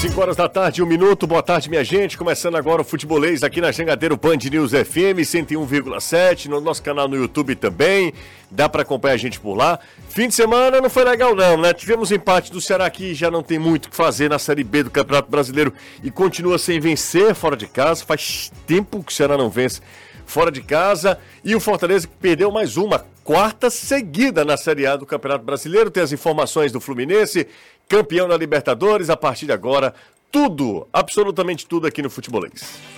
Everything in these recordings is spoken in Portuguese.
5 horas da tarde, um minuto. Boa tarde, minha gente. Começando agora o Futebolês aqui na Jangadeiro Band News FM 101,7, no nosso canal no YouTube também. Dá para acompanhar a gente por lá. Fim de semana não foi legal não, né? Tivemos empate do Ceará que já não tem muito o que fazer na Série B do Campeonato Brasileiro e continua sem vencer fora de casa. Faz tempo que o Ceará não vence fora de casa. E o Fortaleza que perdeu mais uma, quarta seguida na Série A do Campeonato Brasileiro. Tem as informações do Fluminense, campeão da Libertadores. A partir de agora, tudo, absolutamente tudo aqui no Futebolês.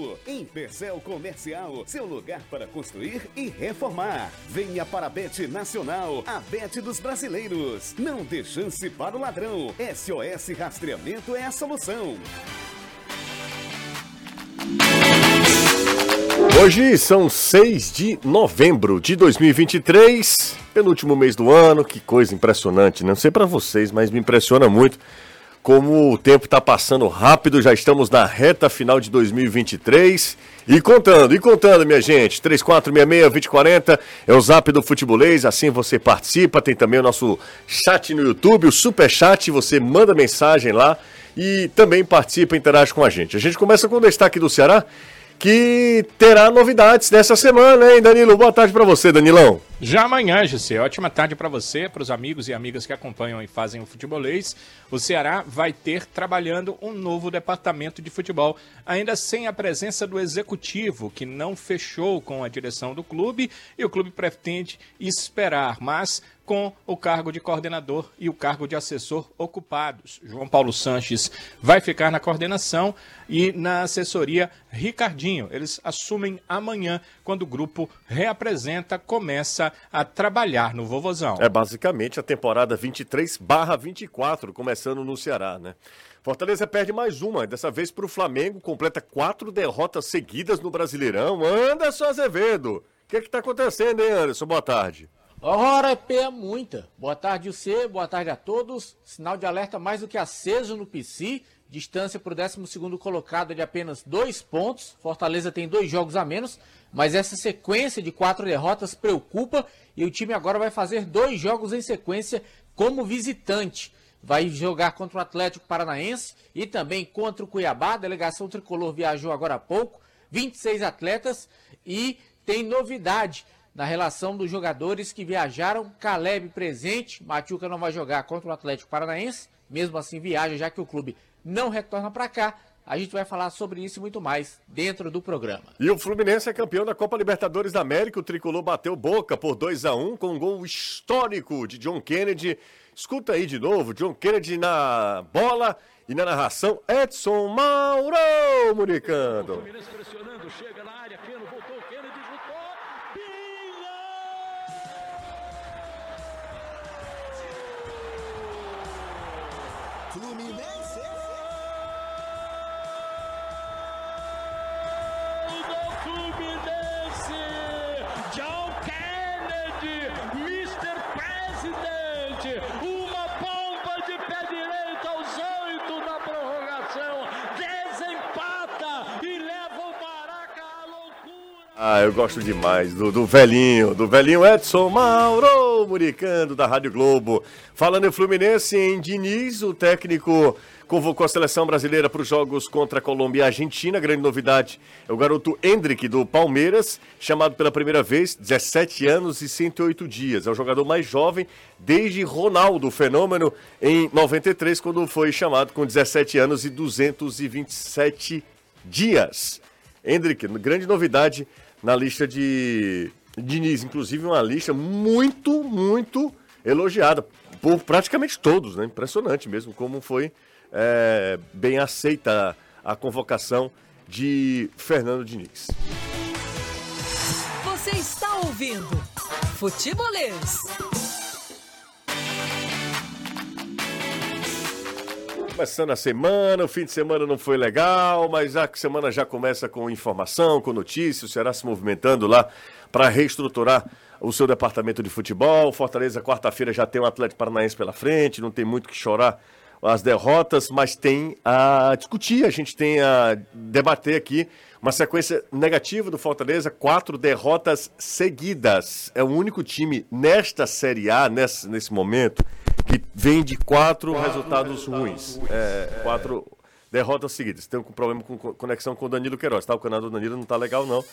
Em Percel Comercial, seu lugar para construir e reformar. Venha para a Bet Nacional, a Bet dos brasileiros. Não dê chance para o ladrão. SOS Rastreamento é a solução. Hoje são 6 de novembro de 2023, penúltimo mês do ano. Que coisa impressionante, né? não sei para vocês, mas me impressiona muito como o tempo está passando rápido, já estamos na reta final de 2023. E contando, e contando, minha gente, 3466-2040 é o zap do Futebolês, assim você participa. Tem também o nosso chat no YouTube, o Super Chat, você manda mensagem lá e também participa, interage com a gente. A gente começa com o destaque do Ceará que terá novidades nessa semana, hein, Danilo? Boa tarde para você, Danilão. Já amanhã, José. Ótima tarde para você, para os amigos e amigas que acompanham e fazem o futebolês. O Ceará vai ter trabalhando um novo departamento de futebol, ainda sem a presença do executivo, que não fechou com a direção do clube e o clube pretende esperar, mas com o cargo de coordenador e o cargo de assessor ocupados. João Paulo Sanches vai ficar na coordenação e na assessoria Ricardinho. Eles assumem amanhã, quando o grupo reapresenta, começa a trabalhar no Vovozão. É basicamente a temporada 23/24, começando no Ceará, né? Fortaleza perde mais uma, dessa vez para o Flamengo, completa quatro derrotas seguidas no Brasileirão. Anderson Azevedo, o que está acontecendo, hein, Anderson? Boa tarde. Ora, é muita. Boa tarde, você, boa tarde a todos. Sinal de alerta mais do que aceso no PC. Distância para o 12 colocado de apenas dois pontos. Fortaleza tem dois jogos a menos, mas essa sequência de quatro derrotas preocupa e o time agora vai fazer dois jogos em sequência como visitante. Vai jogar contra o Atlético Paranaense e também contra o Cuiabá. A delegação tricolor viajou agora há pouco. 26 atletas e tem novidade na relação dos jogadores que viajaram. Caleb presente, Machuca não vai jogar contra o Atlético Paranaense, mesmo assim viaja, já que o clube não retorna para cá. A gente vai falar sobre isso e muito mais dentro do programa. E o Fluminense é campeão da Copa Libertadores da América. O tricolor bateu boca por 2 a 1 com um gol histórico de John Kennedy. Escuta aí de novo, John Kennedy na bola e na narração Edson Mauro Muricando. O Fluminense pressionando, chega na área, Keno Through Ah, eu gosto demais do, do velhinho, do velhinho Edson Mauro Muricando, da Rádio Globo. Falando em Fluminense, em Diniz, o técnico convocou a seleção brasileira para os jogos contra a Colômbia e a Argentina. Grande novidade é o garoto Hendrick, do Palmeiras, chamado pela primeira vez, 17 anos e 108 dias. É o jogador mais jovem desde Ronaldo, fenômeno, em 93, quando foi chamado com 17 anos e 227 dias. Hendrick, grande novidade na lista de Diniz, inclusive uma lista muito, muito elogiada por praticamente todos, né? Impressionante mesmo como foi é, bem aceita a, convocação de Fernando Diniz. Você está ouvindo Futebolês. Começando a semana, o fim de semana não foi legal, mas a semana já começa com informação, com notícias, o Ceará se movimentando lá para reestruturar o seu departamento de futebol. Fortaleza, quarta-feira, já tem o um Atlético Paranaense pela frente, não tem muito que chorar as derrotas, mas tem a discutir, a gente tem a debater aqui uma sequência negativa do Fortaleza, quatro derrotas seguidas. É o único time nesta Série A, nesse, nesse momento, que vem de quatro, quatro resultados, ruins. É, quatro derrotas seguidas. Tem um problema com conexão com o Danilo Queiroz. Tá? O canal do Danilo não está legal, não.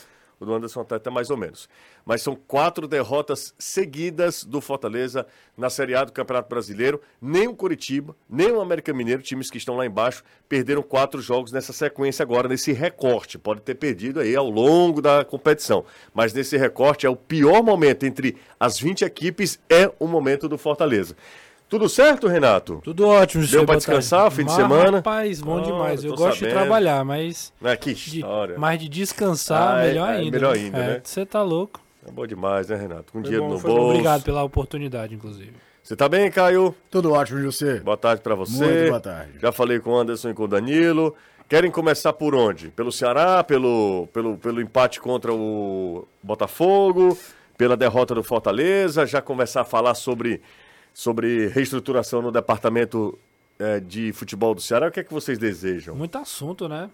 O do Anderson até, até mais ou menos. Mas são quatro derrotas seguidas do Fortaleza na Série A do Campeonato Brasileiro. Nem o Curitiba, nem o América Mineiro, times que estão lá embaixo, perderam quatro jogos nessa sequência agora, nesse recorte. Pode ter perdido aí ao longo da competição. Mas nesse recorte é o pior momento entre as 20 equipes, é o momento do Fortaleza. Tudo certo, Renato? Tudo ótimo, Deu para descansar fim de semana? Rapaz, bom oh, demais. Eu gosto sabendo. de trabalhar, mas. É, que história. De, mas de descansar, ah, melhor é, ainda. melhor né? ainda, né? Você tá louco. É bom demais, né, Renato? Com foi dinheiro bom, no bolso. Obrigado pela oportunidade, inclusive. Você tá bem, Caio? Tudo ótimo, José. Boa tarde para você. Muito boa tarde. Já falei com o Anderson e com o Danilo. Querem começar por onde? Pelo Ceará, pelo, pelo, pelo empate contra o Botafogo, pela derrota do Fortaleza, já começar a falar sobre sobre reestruturação no departamento é, de futebol do Ceará. O que é que vocês desejam? Muito assunto, né?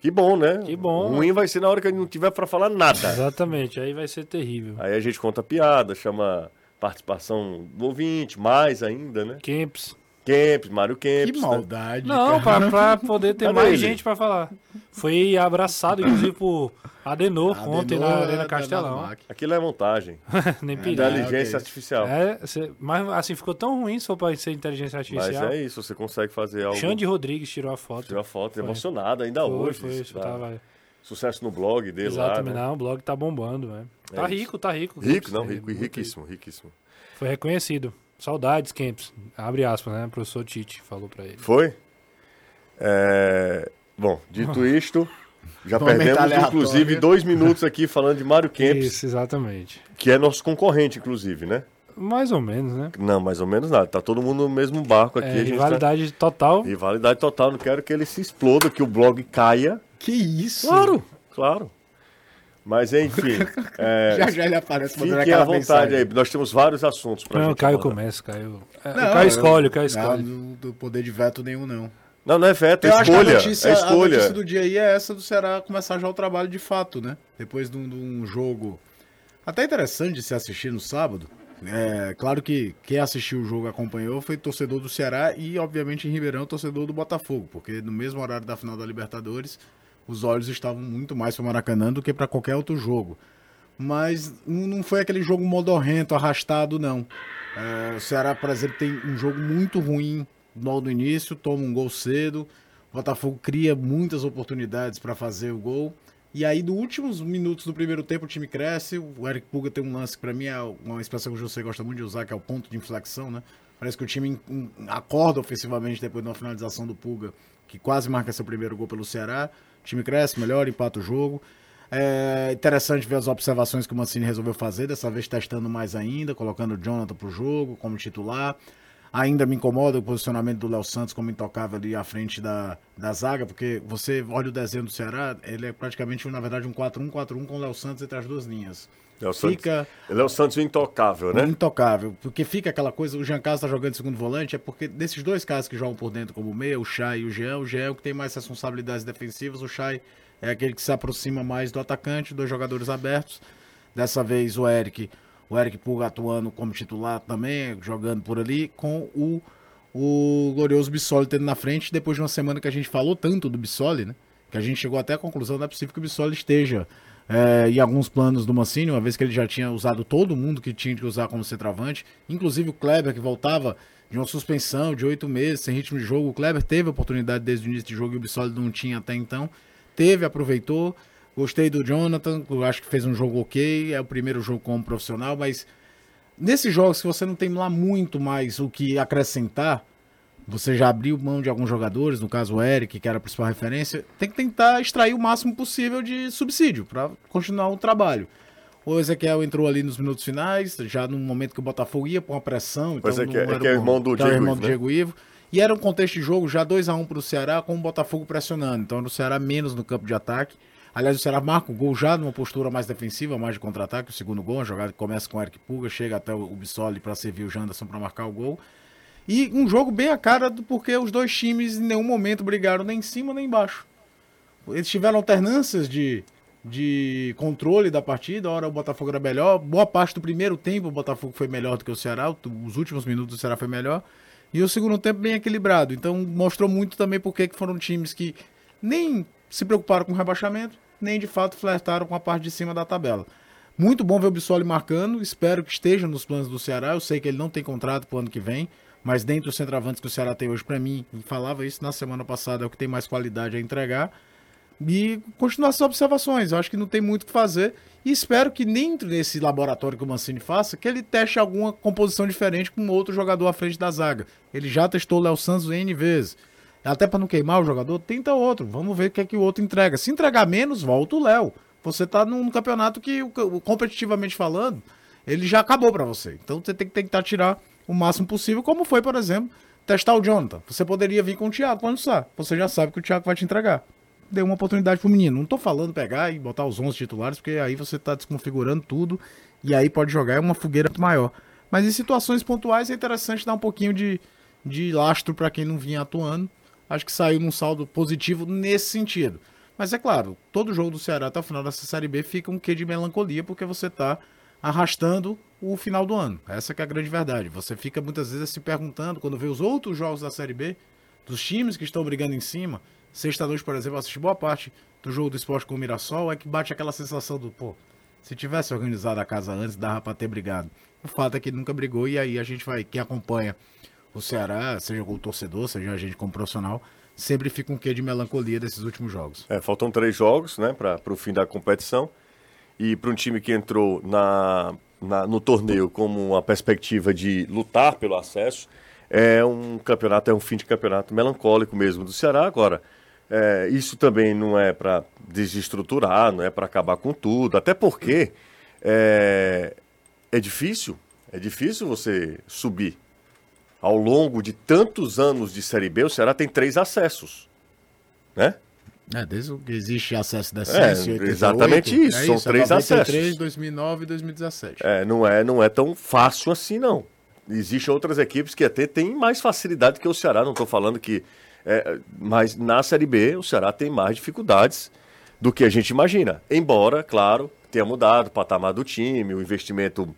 Que bom, né? Que bom. Ruim vai ser na hora que não tiver para falar nada. Exatamente, aí vai ser terrível. Aí a gente conta piada, chama participação do ouvinte, mais ainda, né? Kemps. Kempis, Mário Kempis. Que né? maldade. Né? Não, pra, pra, poder ter mais ele? gente pra falar. Foi abraçado, inclusive, por Adenor, Adenor ontem na Arena Castelão. Aquilo é montagem. Nem. É, inteligência artificial. É, cê, mas assim, ficou tão ruim se for pra ser inteligência artificial. Mas é isso, você consegue fazer algo. Xande Rodrigues tirou a foto. Tirou a foto, foi. emocionado ainda foi, hoje. Foi, tá. tava... Sucesso no blog dele Exatamente, lá. Né? não, o blog tá bombando, né? Tá é rico, tá rico. Rico, não, rico, riquíssimo, riquíssimo. Foi reconhecido. Saudades, Kempis. Abre aspas, né? O professor Tite falou para ele. Foi? É... Bom, dito isto, já perdemos inclusive dois minutos aqui falando de Mário Kempis. Isso, exatamente. Que é nosso concorrente, inclusive, né? Mais ou menos, né? Não, mais ou menos nada. Tá todo mundo no mesmo barco aqui. É, rivalidade tá... total. Rivalidade total. Não quero que ele se exploda, que o blog caia. Que isso? Claro, claro. Mas enfim. É, já já ele aparece Fiquem à vontade mensagem. aí. Nós temos vários assuntos para Não, o Caio começa, Caio. É, não, o Caio escolhe, o Caio escolhe. Não, do poder de veto nenhum, não. Não, não é veto, é escolha. notícia, é escolha. A notícia do dia aí é essa do Ceará começar já o trabalho de fato, né? Depois de um, de um jogo até interessante de se assistir no sábado. É, claro que quem assistiu o jogo acompanhou foi torcedor do Ceará e, obviamente, em Ribeirão, torcedor do Botafogo, porque no mesmo horário da final da Libertadores, os olhos estavam muito mais para o Maracanã do que para qualquer outro jogo. Mas não foi aquele jogo modorrento, arrastado, não. É, o Ceará, por exemplo, tem um jogo muito ruim logo no início, toma um gol cedo. O Botafogo cria muitas oportunidades para fazer o gol. E aí, nos últimos minutos do primeiro tempo, o time cresce. O Eric Puga tem um lance que, para mim, é uma expressão que o José gosta muito de usar, que é o ponto de inflexão, né? Parece que o time acorda ofensivamente depois de uma finalização do Puga, que quase marca seu primeiro gol pelo Ceará. O time cresce, melhora, empata o jogo. É interessante ver as observações que o Mancini resolveu fazer, dessa vez testando mais ainda, colocando o Jonathan pro jogo como titular. Ainda me incomoda o posicionamento do Léo Santos como intocável ali à frente da, da zaga, porque você olha o desenho do Ceará, ele é praticamente, na verdade, um 4-1-4-1 com o Léo Santos entre as duas linhas. Léo fica Santos, Léo Santos intocável, né? Intocável, porque fica aquela coisa, o Jean Carlos está jogando segundo volante, é porque desses dois caras que jogam por dentro como meia, o Chay e o Jean, o Jean é o que tem mais responsabilidades defensivas, o Chay é aquele que se aproxima mais do atacante, dois jogadores abertos. Dessa vez o Eric, o Eric Pulga atuando como titular também, jogando por ali, com o, o glorioso Bissoli tendo na frente, depois de uma semana que a gente falou tanto do Bissoli, né? Que a gente chegou até a conclusão, não é possível que o Bissoli esteja é, em alguns planos do Mancini, uma vez que ele já tinha usado todo mundo que tinha que usar como centroavante, inclusive o Kleber, que voltava de uma suspensão de oito meses, sem ritmo de jogo. O Kleber teve a oportunidade desde o início de jogo e o Bissoli não tinha até então. Teve, aproveitou. Gostei do Jonathan, acho que fez um jogo ok. É o primeiro jogo como profissional, mas nesses jogos que você não tem lá muito mais o que acrescentar, você já abriu mão de alguns jogadores, no caso o Eric, que era a principal referência, tem que tentar extrair o máximo possível de subsídio para continuar o trabalho. O Ezequiel entrou ali nos minutos finais, já no momento que o Botafogo ia com a pressão. Então o Ezequiel, é, que é irmão do, Diego, é irmão do Diego Ivo. E era um contexto de jogo já 2 a 1 para o Ceará, com o Botafogo pressionando. Então, o Ceará menos no campo de ataque. Aliás, o Ceará marca o gol já numa postura mais defensiva, mais de contra-ataque. O segundo gol, a jogada que começa com o Eric Puga, chega até o Bissoli para servir o Janderson para marcar o gol. E um jogo bem a cara do porque os dois times em nenhum momento brigaram nem em cima nem embaixo. Eles tiveram alternâncias de, de controle da partida. Hora o Botafogo era melhor. Boa parte do primeiro tempo o Botafogo foi melhor do que o Ceará. Os últimos minutos do Ceará foi melhor. E o segundo tempo bem equilibrado. Então mostrou muito também porque que foram times que nem se preocuparam com o rebaixamento, nem de fato flertaram com a parte de cima da tabela. Muito bom ver o Bissoli marcando. Espero que esteja nos planos do Ceará. Eu sei que ele não tem contrato para o ano que vem. Mas dentre dos centroavantes que o Ceará tem hoje, para mim, falava isso na semana passada, é o que tem mais qualidade a entregar e continuar essas observações. Eu acho que não tem muito o que fazer. E espero que dentro desse laboratório que o Mancini faça, que ele teste alguma composição diferente com outro jogador à frente da zaga. Ele já testou o Léo Santos N vezes. Até para não queimar o jogador, tenta outro. Vamos ver o que é que o outro entrega. Se entregar menos, volta o Léo. Você tá num campeonato que, competitivamente falando, ele já acabou para você. Então você tem que tentar tirar o máximo possível, como foi, por exemplo, testar o Jonathan. Você poderia vir com o Thiago quando sai. Você já sabe que o Thiago vai te entregar dê uma oportunidade pro menino. Não tô falando pegar e botar os 11 titulares, porque aí você tá desconfigurando tudo e aí pode jogar é uma fogueira muito maior. Mas em situações pontuais é interessante dar um pouquinho de, de lastro para quem não vinha atuando. Acho que saiu num saldo positivo nesse sentido. Mas é claro, todo jogo do Ceará até o final dessa Série B fica um quê de melancolia, porque você tá arrastando o final do ano. Essa é a grande verdade. Você fica muitas vezes se perguntando, quando vê os outros jogos da Série B, dos times que estão brigando em cima, Sexta-noite, por exemplo, assisti boa parte do jogo do esporte com o Mirassol, é que bate aquela sensação do, pô, se tivesse organizado a casa antes, dava pra ter brigado. O fato é que nunca brigou e aí a gente vai, quem acompanha o Ceará, seja o torcedor, seja a gente como profissional, sempre fica um quê de melancolia desses últimos jogos. É, faltam três jogos, né, para o fim da competição. E para um time que entrou na, na, no torneio como uma perspectiva de lutar pelo acesso, é um campeonato, é um fim de campeonato melancólico mesmo do Ceará. Agora, é, isso também não é para desestruturar, não é para acabar com tudo, até porque é, é difícil, é difícil você subir. Ao longo de tantos anos de Série B, o Ceará tem três acessos, né? É, desde que existe acesso da é, Exatamente isso, é são isso, três 93, acessos. 2009 e 2017. É, não é, não é tão fácil assim, não. Existem outras equipes que até têm mais facilidade que o Ceará, não estou falando que é, mas na Série B, o Ceará tem mais dificuldades do que a gente imagina. Embora, claro, tenha mudado o patamar do time, o investimento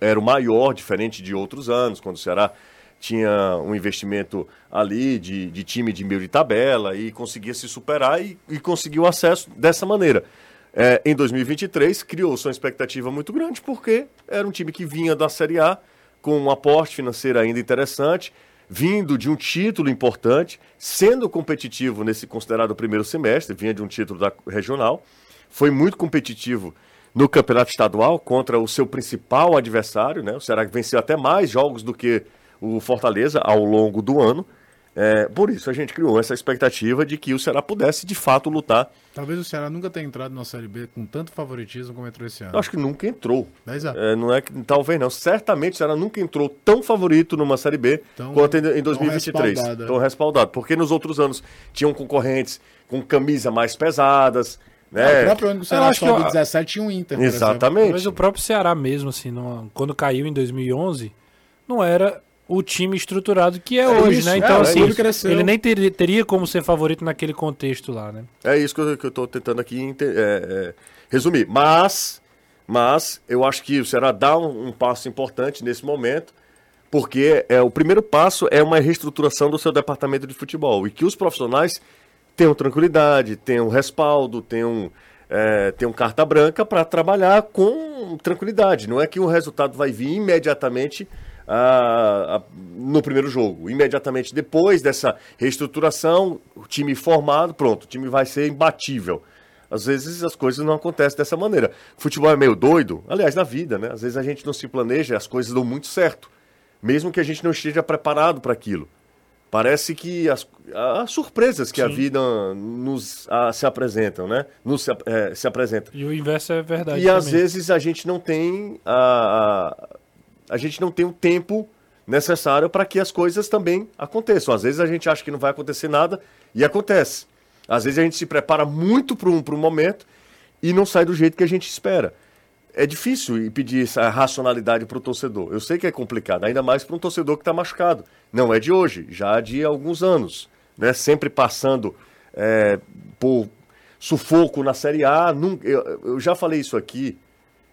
era o maior, diferente de outros anos, quando o Ceará tinha um investimento ali de, de time de meio de tabela e conseguia se superar e, e conseguiu acesso dessa maneira. É, em 2023, criou-se uma expectativa muito grande, porque era um time que vinha da Série A com um aporte financeiro ainda interessante, vindo de um título importante, sendo competitivo nesse considerado primeiro semestre, vinha de um título da regional, foi muito competitivo no campeonato estadual contra o seu principal adversário, né? O Ceará venceu até mais jogos do que o Fortaleza ao longo do ano. É, por isso a gente criou essa expectativa de que o Ceará pudesse de fato lutar. Talvez o Ceará nunca tenha entrado na Série B com tanto favoritismo como entrou esse ano. Eu acho que nunca entrou. É, não é que talvez não. Certamente o Ceará nunca entrou tão favorito numa Série B tão, quanto em 2023. Tão respaldado, tão é. respaldado. Porque nos outros anos tinham concorrentes com camisa mais pesadas. Né? Ah, o próprio ano que o Ceará sobe que... 17 tinha um Inter. Exatamente. Mas o próprio Ceará mesmo, assim, quando caiu em 2011, não era o time estruturado que é, é hoje, isso, né? Então, é, assim, ele, ele, nem ter, teria como ser favorito naquele contexto lá, né? É isso que eu, que eu tô tentando aqui é, é, resumir. Mas, mas eu acho que o Ceará dá um, um, passo importante nesse momento, porque é o primeiro passo é uma reestruturação do seu departamento de futebol e que os profissionais tenham tranquilidade, tenham respaldo, tenham é, tenham carta branca para trabalhar com tranquilidade. Não é que o resultado vai vir imediatamente a, a, no primeiro jogo. Imediatamente depois dessa reestruturação, o time formado, pronto, o time vai ser imbatível. Às vezes as coisas não acontecem dessa maneira. Futebol é meio doido, aliás, na vida, né? Às vezes a gente não se planeja, as coisas dão muito certo, mesmo que a gente não esteja preparado para aquilo. Parece que as, as surpresas que Sim. a vida nos a, se apresentam, né? Nos, é, se apresenta. E o inverso é verdade. E também. às vezes a gente não tem a, a gente não tem o tempo necessário para que as coisas também aconteçam. Às vezes a gente acha que não vai acontecer nada e acontece. Às vezes a gente se prepara muito para um, um momento e não sai do jeito que a gente espera. É difícil pedir essa racionalidade para o torcedor. Eu sei que é complicado, ainda mais para um torcedor que está machucado. Não é de hoje, já de alguns anos. Né? Sempre passando é, por sufoco na Série A. Eu já falei isso aqui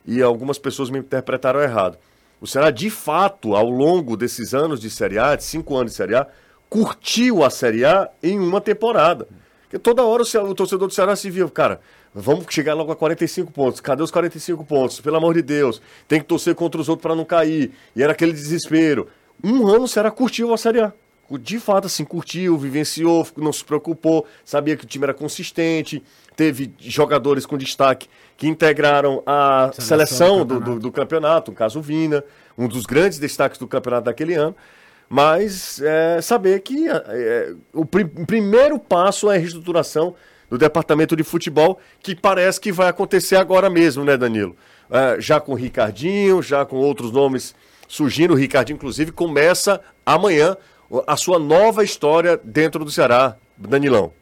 e algumas pessoas me interpretaram errado. O Ceará, de fato, ao longo desses anos de Série A, de cinco anos de Série A, curtiu a Série A em uma temporada. Porque toda hora o, o torcedor do Ceará se viu, cara, vamos chegar logo a 45 pontos. Cadê os 45 pontos? Pelo amor de Deus. Tem que torcer contra os outros para não cair. E era aquele desespero. Um ano o Ceará curtiu a Série A. De fato, assim, curtiu, vivenciou, não se preocupou, sabia que o time era consistente, teve jogadores com destaque que integraram a seleção, seleção do, do, do, campeonato, o caso Vina, um dos grandes destaques do campeonato daquele ano. Mas é, saber que é, é o pr primeiro passo é a reestruturação do departamento de futebol, que parece que vai acontecer agora mesmo, né, Danilo? É, já com o Ricardinho, já com outros nomes surgindo. O Ricardinho, inclusive, começa amanhã a sua nova história dentro do Ceará, Danilão.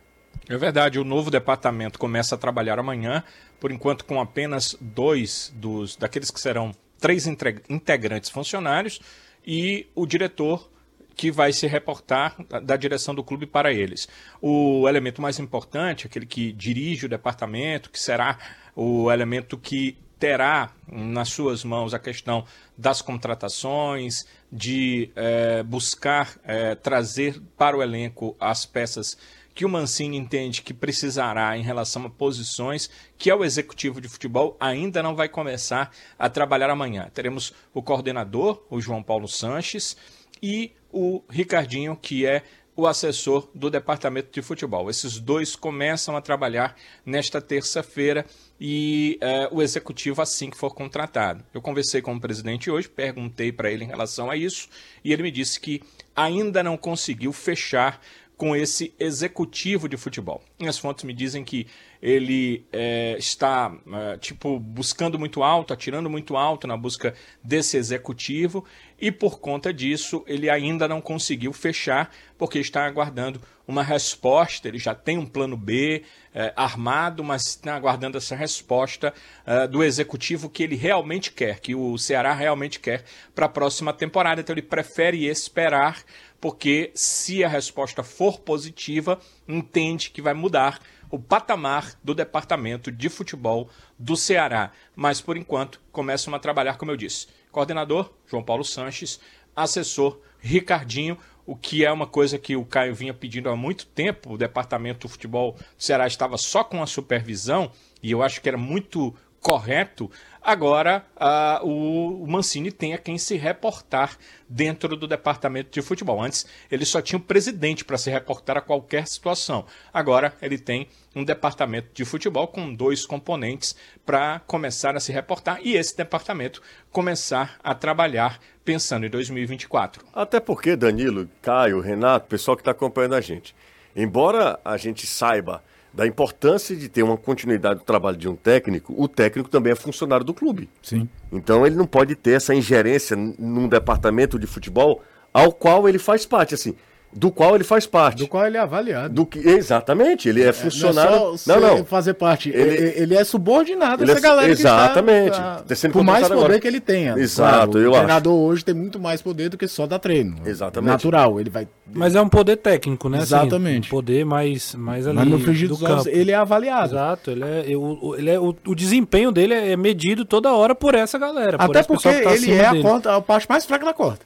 É verdade, o novo departamento começa a trabalhar amanhã, por enquanto com apenas dois dos daqueles que serão três integrantes funcionários e o diretor que vai se reportar da, direção do clube para eles. O elemento mais importante, aquele que dirige o departamento, que será o elemento que terá nas suas mãos a questão das contratações, de é, buscar é, trazer para o elenco as peças que o Mancini entende que precisará em relação a posições, que é o executivo de futebol, ainda não vai começar a trabalhar amanhã. Teremos o coordenador, o João Paulo Sanches, e o Ricardinho, que é o assessor do departamento de futebol. Esses dois começam a trabalhar nesta terça-feira e uh, o executivo assim que for contratado. Eu conversei com o presidente hoje, perguntei para ele em relação a isso e ele me disse que ainda não conseguiu fechar com esse executivo de futebol. As fontes me dizem que ele é, está é, tipo buscando muito alto, atirando muito alto na busca desse executivo e por conta disso ele ainda não conseguiu fechar porque está aguardando uma resposta. Ele já tem um plano B é, armado, mas está aguardando essa resposta é, do executivo que ele realmente quer, que o Ceará realmente quer para a próxima temporada. Então ele prefere esperar porque se a resposta for positiva, entende que vai mudar o patamar do departamento de futebol do Ceará. Mas por enquanto começam a trabalhar, como eu disse, coordenador João Paulo Sanches, assessor Ricardinho, o que é uma coisa que o Caio vinha pedindo há muito tempo. O departamento do futebol do Ceará estava só com a supervisão e eu acho que era muito correto, agora uh, o Mancini tem a quem se reportar dentro do departamento de futebol. Antes ele só tinha o presidente para se reportar a qualquer situação. Agora ele tem um departamento de futebol com dois componentes para começar a se reportar e esse departamento começar a trabalhar pensando em 2024. Até porque, Danilo, Caio, Renato, pessoal que está acompanhando a gente, embora a gente saiba da importância de ter uma continuidade do trabalho de um técnico, o técnico também é funcionário do clube. Sim. Então ele não pode ter essa ingerência num departamento de futebol ao qual ele faz parte. Assim, do qual ele faz parte. Do qual ele é avaliado. Do que, exatamente, ele é, é funcionário. Não, é não, não, fazer parte. Ele, ele é subordinado ele essa é, galera exatamente. está, está por mais poder agora. que ele tenha. Exato, claro, eu o treinador hoje tem muito mais poder do que só dar treino. Exatamente. Natural, ele vai. Mas é um poder técnico, né? Assim, exatamente. Assim, um poder mais, mais ali Mas no frigir dos campo. ele é avaliado. Exato, ele é, o, ele é o, o desempenho dele é medido toda hora por essa galera. Até por porque tá ele é a, corda, a parte mais fraca da corda.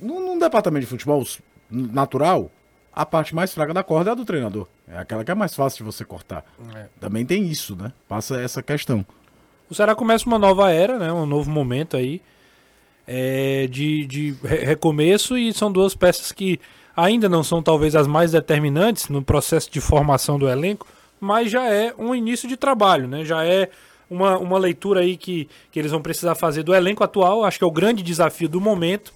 Num, num departamento de futebol, natural, a parte mais fraca da corda é a do treinador. É aquela que é mais fácil de você cortar. É. Também tem isso, né? Passa essa questão. O Ceará começa uma nova era, né? Um novo momento aí é, de, de recomeço e são duas peças que ainda não são talvez as mais determinantes no processo de formação do elenco, mas já é um início de trabalho, né? Já é uma, uma leitura aí que, que eles vão precisar fazer do elenco atual. Acho que é o grande desafio do momento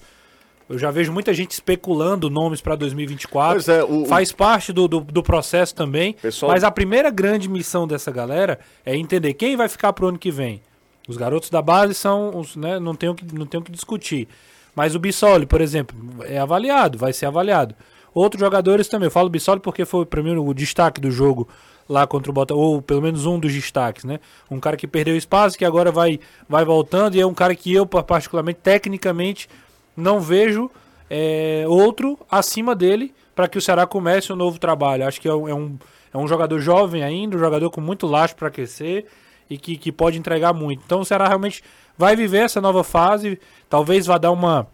eu já vejo muita gente especulando nomes para 2024. É, o, Faz parte do, do, do processo também. Pessoal... Mas a primeira grande missão dessa galera é entender quem vai ficar pro ano que vem. Os garotos da base são os, né, não tem o que, não tem o que discutir. Mas o Bissoli, por exemplo, é avaliado, vai ser avaliado. Outros jogadores também. Eu falo Bissoli porque foi para mim o destaque do jogo lá contra o Botafogo, ou pelo menos um dos destaques, né? Um cara que perdeu espaço, que agora vai, vai voltando, e é um cara que eu, particularmente, tecnicamente, não vejo é, outro acima dele para que o Ceará comece um novo trabalho. Acho que é um, é um, é jogador jovem ainda, um jogador com muito laço para crescer e que, que pode entregar muito. Então o Ceará realmente vai viver essa nova fase, talvez vá dar uma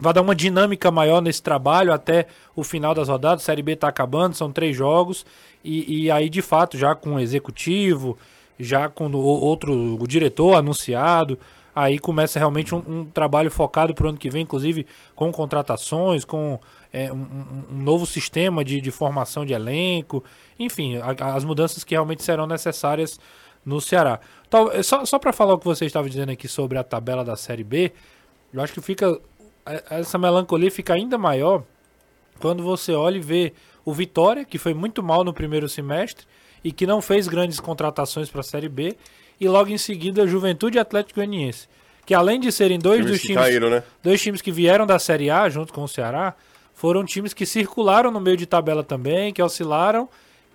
vai dar uma dinâmica maior nesse trabalho até o final das rodadas. A Série B está acabando, são três jogos. E, e, aí, de fato, já com o executivo, já com o outro o diretor anunciado, aí começa realmente um, um trabalho focado para o ano que vem, inclusive com contratações, com é, um, um, novo sistema de, de, formação de elenco, enfim, a, as mudanças que realmente serão necessárias no Ceará. Então, só só para falar o que você estava dizendo aqui sobre a tabela da Série B, eu acho que fica essa melancolia fica ainda maior quando você olha e vê o Vitória, que foi muito mal no primeiro semestre e que não fez grandes contratações para a Série B, e logo em seguida a Juventude Atlético Goianiense, que além de serem dois times dos times, caíram, né? dois times que vieram da Série A junto com o Ceará, foram times que circularam no meio de tabela também, que oscilaram,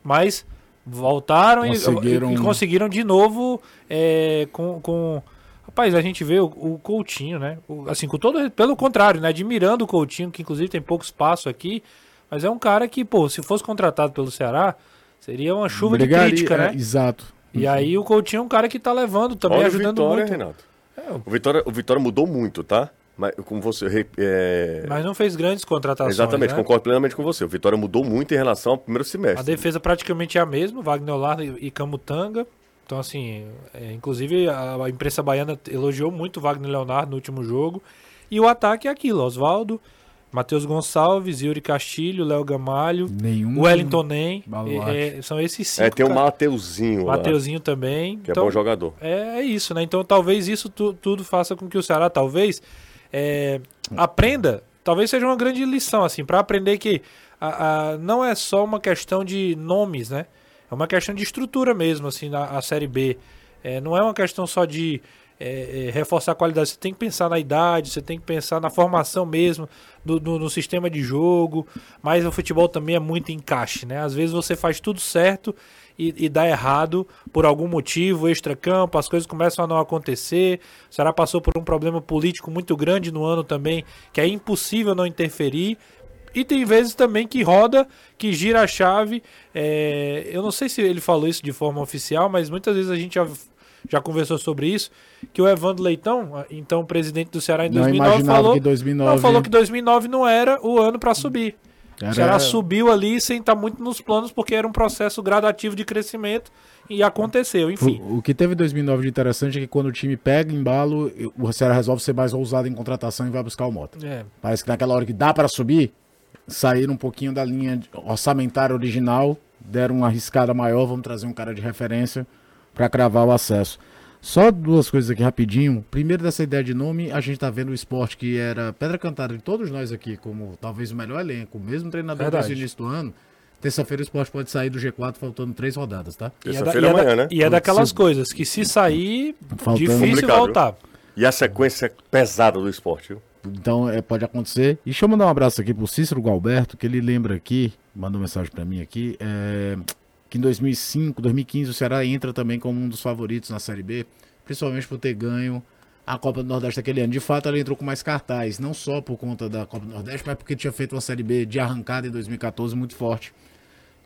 mas voltaram conseguiram... E, e, conseguiram de novo é, com, com Rapaz, a gente vê o, o Coutinho, né? O, assim, com todo, pelo contrário, né? Admirando o Coutinho, que inclusive tem pouco espaço aqui, mas é um cara que, pô, se fosse contratado pelo Ceará, seria uma chuva Brigaria, de crítica, né? É, exato. E uhum. aí o Coutinho é um cara que tá levando também, Olha ajudando Vitória, muito. Renato. É, o... Vitória, o Vitória mudou muito, tá? Mas, como você, é... Mas não fez grandes contratações. Exatamente, né? concordo plenamente com você. O Vitória mudou muito em relação ao primeiro semestre. A defesa praticamente é a mesma, Wagner Lar e Camutanga. Então, assim, é, inclusive a, a, imprensa baiana elogiou muito o Wagner Leonardo no último jogo. E o ataque é aquilo: Oswaldo, Matheus Gonçalves, Yuri Castilho, Léo Gamalho, Nenhum Wellington Nem. É, são esses cinco. É, tem o Mateuzinho. Mateuzinho lá, também. Que então, é bom jogador. É, é, isso, né? Então talvez isso tu, tudo faça com que o Ceará talvez é, aprenda. Talvez seja uma grande lição, assim, para aprender que a, a, não é só uma questão de nomes, né? É uma questão de estrutura mesmo, assim, na a Série B. É, não é uma questão só de é, é, reforçar a qualidade. Você tem que pensar na idade, você tem que pensar na formação mesmo, no, sistema de jogo. Mas o futebol também é muito encaixe, né? Às vezes você faz tudo certo e, e dá errado por algum motivo, extra-campo, as coisas começam a não acontecer. O Ceará passou por um problema político muito grande no ano também, que é impossível não interferir. E tem vezes também que roda, que gira a chave. É, eu não sei se ele falou isso de forma oficial, mas muitas vezes a gente já, já conversou sobre isso. Que o Evandro Leitão, então presidente do Ceará em 2009, falou que 2009... Não, falou que 2009 não era o ano para subir. Era... O Ceará subiu ali sem estar muito nos planos, porque era um processo gradativo de crescimento e aconteceu, enfim. O, o que teve em 2009 de interessante é que quando o time pega embalo, o Ceará resolve ser mais ousado em contratação e vai buscar o Mota. É. Parece que naquela hora que dá para subir, saíram um pouquinho da linha orçamentária original, deram uma arriscada maior, vamos trazer um cara de referência para cravar o acesso. Só duas coisas aqui rapidinho. Primeiro dessa ideia de nome, a gente tá vendo o esporte que era pedra cantada de todos nós aqui, como talvez o melhor elenco, o mesmo treinador desde o início do ano. Terça-feira o esporte pode sair do G4 faltando três rodadas, tá? Terça-feira é amanhã, da, né? E é daquelas Sim. coisas que se sair, faltando difícil complicado. voltar. E a sequência pesada do esporte, viu? Então é, pode acontecer. E deixa eu mandar um abraço aqui pro Cícero Galberto, que ele lembra aqui, mandou mensagem para mim aqui, é, que em 2005, 2015 o Ceará entra também como um dos favoritos na Série B, principalmente por ter ganho a Copa do Nordeste aquele ano. De fato, ele entrou com mais cartaz, não só por conta da Copa do Nordeste, mas porque tinha feito uma Série B de arrancada em 2014 muito forte.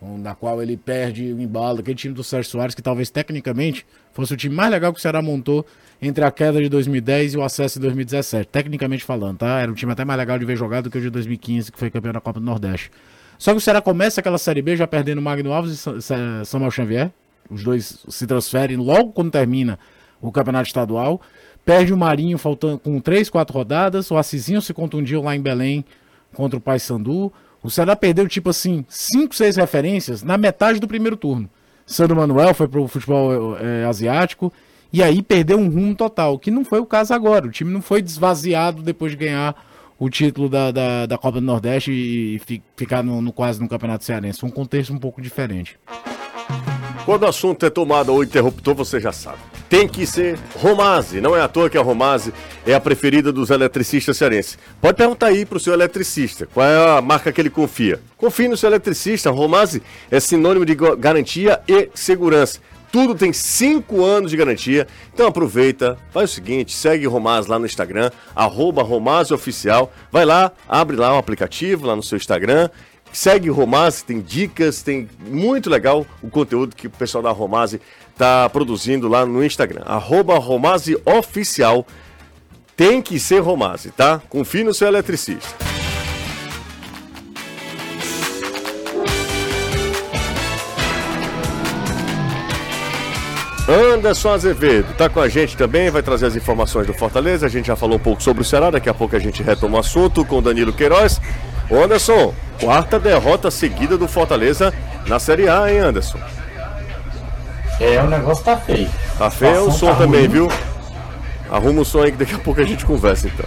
Na qual ele perde o embalo, aquele time do Sérgio Soares, que talvez tecnicamente fosse o time mais legal que o Ceará montou entre a queda de 2010 e o acesso de 2017, tecnicamente falando, tá? Era um time até mais legal de ver jogado do que o de 2015, que foi campeão da Copa do Nordeste. Só que o Ceará começa aquela Série B já perdendo Magno Alves e Samuel Xavier. Os dois se transferem logo quando termina o campeonato estadual. Perde o Marinho faltando com 3, 4 rodadas. O Assisinho se contundiu lá em Belém contra o Paysandu. O Ceará perdeu, tipo assim, 5, 6 referências na metade do primeiro turno. Sandro Manuel foi pro futebol é, asiático e aí perdeu um rumo total, que não foi o caso agora. O time não foi desvaziado depois de ganhar o título da, da, da Copa do Nordeste e, e ficar no, no, quase no Campeonato Cearense. Um contexto um pouco diferente. Quando o assunto é tomado ou interruptor, você já sabe. tem que ser Romase. Não é à toa que a Romase é a preferida dos eletricistas cearenses. Pode perguntar aí pro seu eletricista qual é a marca que ele confia. Confie no seu eletricista. Romase é sinônimo de garantia e segurança. Tudo tem 5 anos de garantia. Então aproveita, faz o seguinte, segue Romaz lá no Instagram, arroba Oficial. Vai lá, abre lá o aplicativo lá no seu Instagram. Segue Romaz, tem dicas, tem muito legal o conteúdo que o pessoal da Romaz está produzindo lá no Instagram. Arroba. Tem que ser Romaz, tá? Confie no seu eletricista. Anderson Azevedo está com a gente também, vai trazer as informações do Fortaleza. A gente já falou um pouco sobre o Ceará, daqui a pouco a gente retoma o assunto com Danilo Queiroz. Ô Anderson, quarta derrota seguida do Fortaleza na Série A, hein, Anderson? É, o negócio tá feio. Tá feio o som tá também, ruim. viu? Arruma o som aí que daqui a pouco a gente conversa então.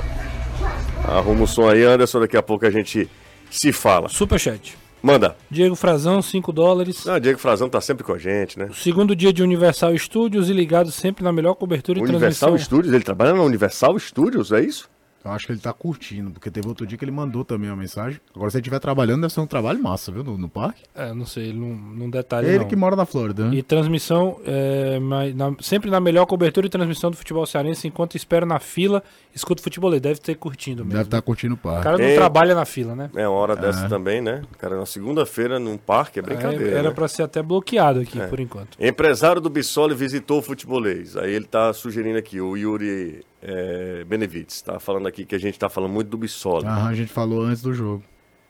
Arruma o som aí, Anderson, daqui a pouco a gente se fala. Superchat. Manda. Diego Frazão, 5 dólares. Ah, Diego Frazão tá sempre com a gente, né? Segundo dia de Universal Studios e ligado sempre na melhor cobertura e Universal transmissão. Universal Studios? Ele trabalha na Universal Studios, é isso? Eu acho que ele tá curtindo, porque teve outro dia que ele mandou também uma mensagem. Agora, se ele estiver trabalhando, deve ser um trabalho massa, viu? No, no parque. É, não sei, ele não, não detalha. É ele não. que mora na Flórida, né? E transmissão, é, na, sempre na melhor cobertura e transmissão do futebol cearense, enquanto espera na fila, escuta o futebol. Deve ter curtindo mesmo. Deve estar tá curtindo o parque. O cara não é, trabalha na fila, né? É uma hora dessa é. também, né? Cara, na segunda-feira num parque é brincadeira. É, era né? para ser até bloqueado aqui, é. por enquanto. Empresário do Bissoli visitou o futebolês. Aí ele tá sugerindo aqui, o Yuri é, Benevides. Tá falando aqui que a gente tá falando muito do Bissoli. Aham, a gente falou antes do jogo.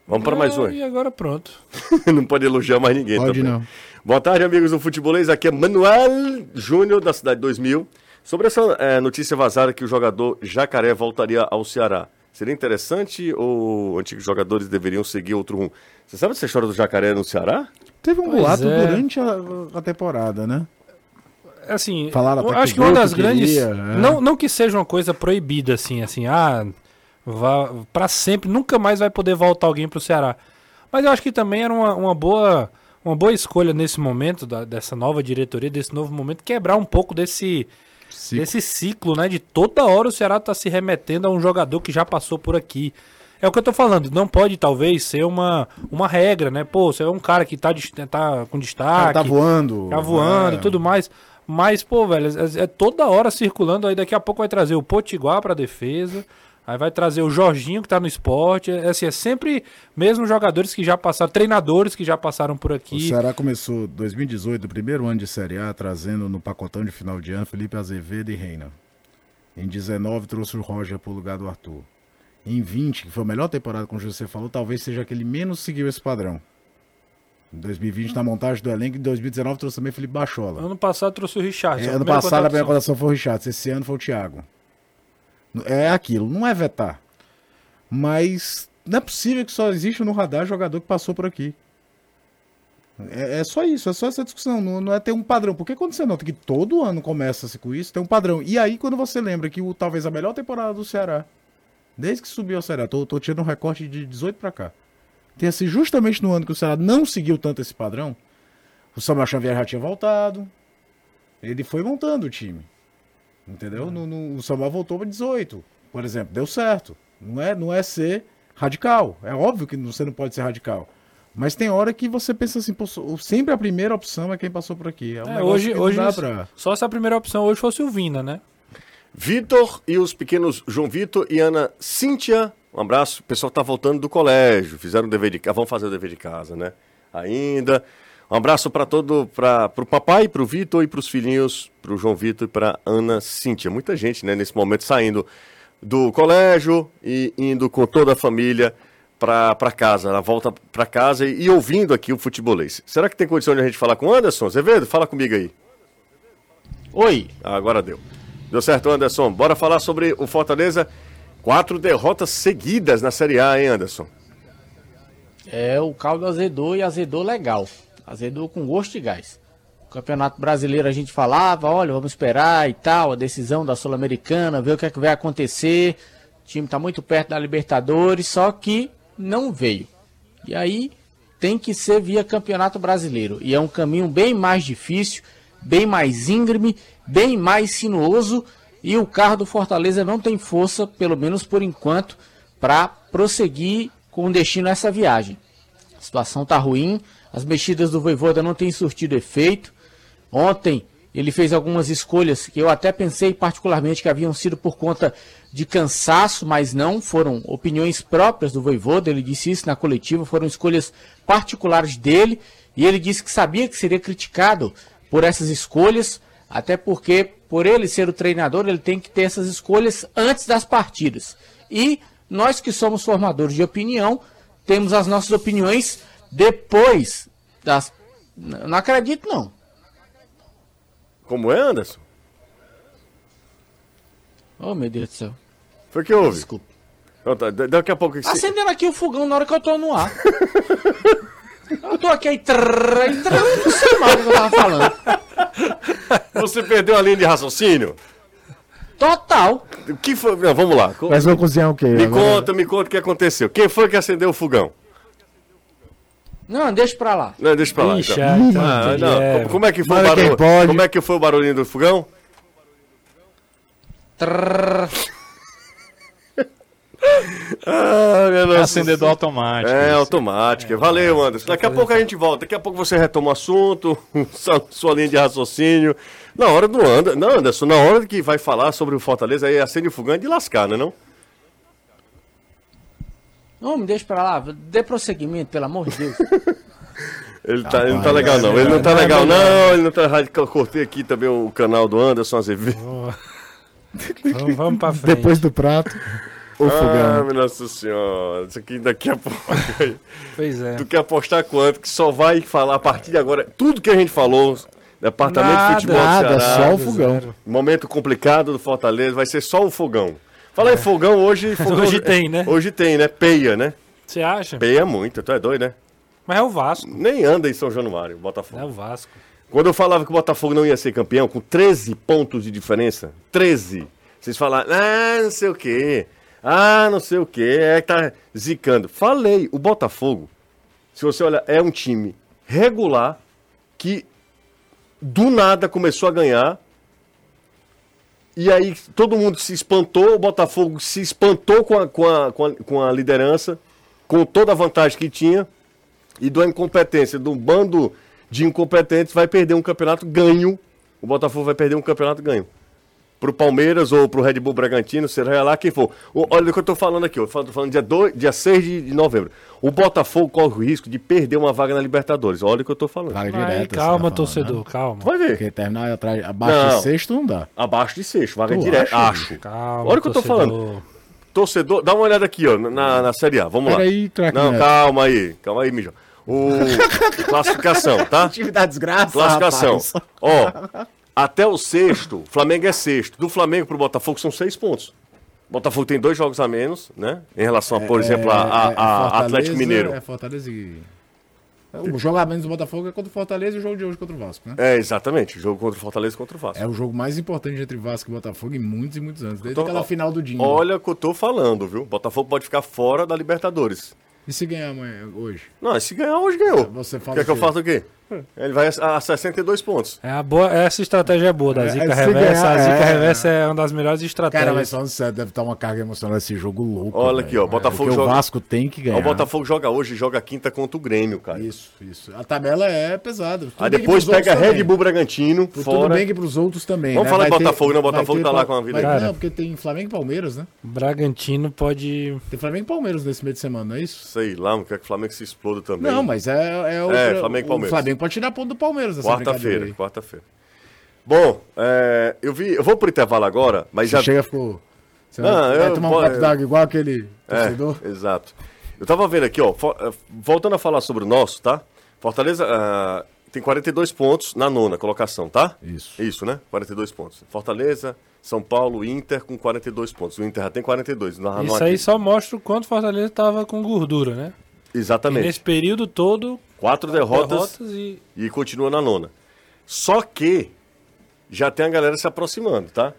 Vamos para mais um. E agora pronto. não pode elogiar mais ninguém Pode também. não. Boa tarde, amigos do Futebolês. Aqui é Manuel Júnior, da Cidade 2000. Sobre essa é, notícia vazada que o jogador Jacaré voltaria ao Ceará. Seria interessante ou antigos jogadores deveriam seguir outro rumo? Você sabe essa história do Jacaré no Ceará? Teve um pois boato é. durante a, a temporada, né? Assim, Falaram eu acho que uma das grandes, queria, é. não, não que seja uma coisa proibida assim, assim, ah, vá para sempre, nunca mais vai poder voltar alguém pro Ceará. Mas eu acho que também era uma, uma boa uma boa escolha nesse momento da, dessa nova diretoria, desse novo momento, quebrar um pouco desse ciclo. desse ciclo, né, de toda hora o Ceará tá se remetendo a um jogador que já passou por aqui. É o que eu tô falando, não pode talvez ser uma, uma regra, né? Pô, você é um cara que tá, tá com destaque. Tá voando. Tá voando e é. tudo mais. Mas, pô, velho, é, é, toda hora circulando. Aí daqui a pouco vai trazer o Potiguar pra defesa. Aí vai trazer o Jorginho que tá no esporte. É, assim, é sempre mesmo jogadores que já passaram, treinadores que já passaram por aqui. O Ceará começou 2018, o primeiro ano de Série A, trazendo no pacotão de final de ano Felipe Azevedo e Reina. Em 19 trouxe o Roger pro lugar do Arthur. Em 20, que foi a melhor temporada, como você falou, talvez seja aquele menos seguiu esse padrão. Em 2020, na montagem do elenco, em 2019 trouxe também Felipe Bachola. Ano passado trouxe o Richard. É, ano passado a primeira cotação foi o Richard, esse ano foi o Thiago. É aquilo, não é vetar. Mas não é possível que só exista no radar jogador que passou por aqui. É, é só isso, é só essa discussão. Não, não, é ter um padrão. Porque quando você nota que todo ano começa-se com isso, tem um padrão. E aí, quando você lembra que o, talvez a melhor temporada do Ceará, desde que subiu ao Ceará, tô, tô tirando um recorte de 18 para cá tenha sido justamente no ano que o Ceará não seguiu tanto esse padrão, o Samuel Xavier já tinha voltado, ele foi montando o time. Entendeu? No, no, o Samuel voltou para 18, por exemplo, deu certo. Não é, não é ser radical. É óbvio que você não pode ser radical. Mas tem hora que você pensa assim, sempre a primeira opção é quem passou por aqui. É um é, hoje, hoje pra... só se a primeira opção hoje fosse o Vina, né? Vitor e os pequenos João Vitor e Ana Cíntia um abraço. O pessoal está voltando do colégio, fizeram o dever de casa, vão fazer o dever de casa, né? Ainda. Um abraço para todo, para o papai, para o Vitor e para os filhinhos, para o João Vitor e para Ana Cíntia. Muita gente, né, nesse momento saindo do colégio e indo com toda a família para casa, na volta para casa e, e, ouvindo aqui o futebolês. Será que tem condição de a gente falar com o Anderson? Azevedo, fala comigo aí. Oi. Ah, agora deu. Deu certo, Anderson. Bora falar sobre o Fortaleza Quatro derrotas seguidas na Série A, hein, Anderson? É, o caldo azedou e azedou legal. Azedou com gosto de gás. O Campeonato Brasileiro a gente falava, olha, vamos esperar e tal, a decisão da Sul-Americana, ver o que é que vai acontecer. O time está muito perto da Libertadores, só que não veio. E aí tem que ser via Campeonato Brasileiro. E é um caminho bem mais difícil. bem mais íngreme, bem mais sinuoso e o carro do Fortaleza não tem força, pelo menos por enquanto, para prosseguir com o destino nessa viagem. A situação está ruim, as mexidas do Voivoda não têm surtido efeito. Ontem ele fez algumas escolhas que eu até pensei particularmente que haviam sido por conta de cansaço, mas não, foram opiniões próprias do Voivoda, ele disse isso na coletiva, foram escolhas particulares dele, e ele disse que sabia que seria criticado por essas escolhas, até porque por ele ser o treinador, ele tem que ter essas escolhas antes das partidas. E nós que somos formadores de opinião, temos as nossas opiniões depois das não acredito não. Como é, Anderson? Oh, meu Deus do céu. Foi que houve? Desculpa. Então tá, da- Daqui a pouco. Acendendo aqui o fogão na hora que eu tô no ar. eu tô aqui aí. Trrr, aí, trrr, não sei mais o que eu tava falando. Você perdeu a linha de raciocínio? Total. O que foi? Não, vamos lá. Mas vou cozinhar o quê? Me Agora- conta, me conta o que aconteceu. Quem foi que acendeu o fogão? Não, deixa pra lá. Não, deixa pra lá. Ixi, então. ah, então, Ah, não. é. Como, é que foi o barulho? Como é que foi o barulhinho do fogão? Trrr. Ah, nossa Acendedor automático. É, isso. automática. Valeu, Anderson. Daqui a pouco a gente volta. Daqui a pouco você retoma o assunto, sua, sua linha de raciocínio. Na hora do Anderson. Não, Anderson, na hora que vai falar sobre o Fortaleza, aí acende o fogão é de lascar, né não? Não, me deixa pra lá. Dê prosseguimento, pelo amor de Deus. Ele, tá, ele não tá legal, não. Ele não tá é legal, não. Ele não tá. Cortei aqui também o canal do Anderson Azevedo. Vamos, vamos pra frente. Depois do prato, o Ah, fogão. minha nossa senhora. Isso aqui daqui a pouco. Pois é. tu quer apostar quanto? Que só vai falar a partir de agora. Tudo que a gente falou. Departamento Nada, de Futebol nada, do Ceará. só o fogão. Momento complicado do Fortaleza, vai ser só o fogão. Fala em fogão hoje. Fogão, Hoje tem, né? Hoje tem, né? Peia, né? Você acha? Peia muito, tu é doido, né? Mas é o Vasco. Nem anda em São Januário, É o Botafogo. Vasco. Quando eu falava que o Botafogo não ia ser campeão, com 13 pontos de diferença, 13, vocês falaram, ah, não sei o quê, ah, não sei o quê, é que tá zicando. Falei, o Botafogo, se você olhar, é um time regular que do nada começou a ganhar. E aí todo mundo se espantou, o Botafogo se espantou com a, com a, com a, com a liderança, com toda a vantagem que tinha, e da incompetência, um bando de incompetentes, vai perder um campeonato ganho. O Botafogo vai perder um campeonato ganho. Pro Palmeiras ou pro Red Bull Bragantino, será lá quem for. O- olha o que eu tô falando aqui, eu tô falando dia, 2, dia 6 de, de novembro. O Botafogo corre o risco de perder uma vaga na Libertadores. Olha o que eu tô falando. Vaga Aí, direta. calma, tá falando, torcedor, né? calma. Vai ver. Porque terminar atrás, abaixo Não. de sexto não dá. Abaixo de sexto, vaga Tu direta. acha, Acho. Calma, Olha o que eu tô torcedor. falando. Torcedor, dá uma olhada aqui, ó, na, na Série A. Vamos lá. Peraí, craque Não, calma aí. Calma aí, Mijão. O... Classificação, tá? Da desgraça, Classificação. rapaz. Ó, até o sexto, Flamengo é sexto. Do Flamengo pro Botafogo são seis pontos. Botafogo tem dois jogos a menos, né? Em relação a, por exemplo, a, a- É, é Atlético Mineiro. É Fortaleza e... O jogo a menos do Botafogo é contra o Fortaleza e o jogo de hoje contra o Vasco, né? É, exatamente. Jogo contra o Fortaleza e contra o Vasco. É o jogo mais importante entre Vasco e Botafogo em muitos e muitos anos. Desde Então, aquela final do Dinho. Olha o que eu tô falando, viu? Botafogo pode ficar fora da Libertadores. E se ganhar amanhã, hoje? Não, se ganhar hoje ganhou. Você fala Quer que eu o quê? faça o quê? Ele vai a a 62 pontos. É a boa, essa estratégia é boa da É, Zica se Reversa. ganhar, a Zica é. Reversa é uma das melhores estratégias. Cara, mas falando sério, deve estar uma carga emocional esse jogo louco. Olha velho. aqui, ó, Botafogo joga- o Vasco tem que ganhar. O Botafogo joga hoje e joga quinta contra o Grêmio, cara. Isso, isso. A tabela é pesada. Tudo Aí depois pega Red. Bull Bragantino, Tudo fora. bem que pros outros também. Vamos né? falar Vai de Botafogo, né? vai Botafogo ter tá lá com a vida Cara. Não, porque tem Flamengo e Palmeiras, né? Bragantino pode. Tem Flamengo e Palmeiras nesse meio de semana, não é isso? Sei lá, não quer que o Flamengo se exploda também. Não, mas é, é, o, É, Flamengo e Palmeiras. Flamengo pode tirar ponto do Palmeiras nessa Quarta-feira, quarta-feira. Bom, é, eu vi. Eu vou pro intervalo agora, mas Você já. chega ficou... Você Não, vai, vai eu tomar um vou- copo d'água igual aquele torcedor? É, exato. Eu tava vendo aqui, ó, eh, voltando a falar sobre o nosso, tá? Fortaleza ah, tem 42 pontos na nona colocação, tá? Isso. Isso, né? 42 pontos. Fortaleza, São Paulo, Inter com 42 pontos. O Inter já tem 42. Não, não Isso aqui. aí só mostra o quanto Fortaleza tava com gordura, né? E Exatamente. nesse período todo, Quatro derrotas, derrotas e. e continua na nona. Só que já tem a galera se aproximando, tá?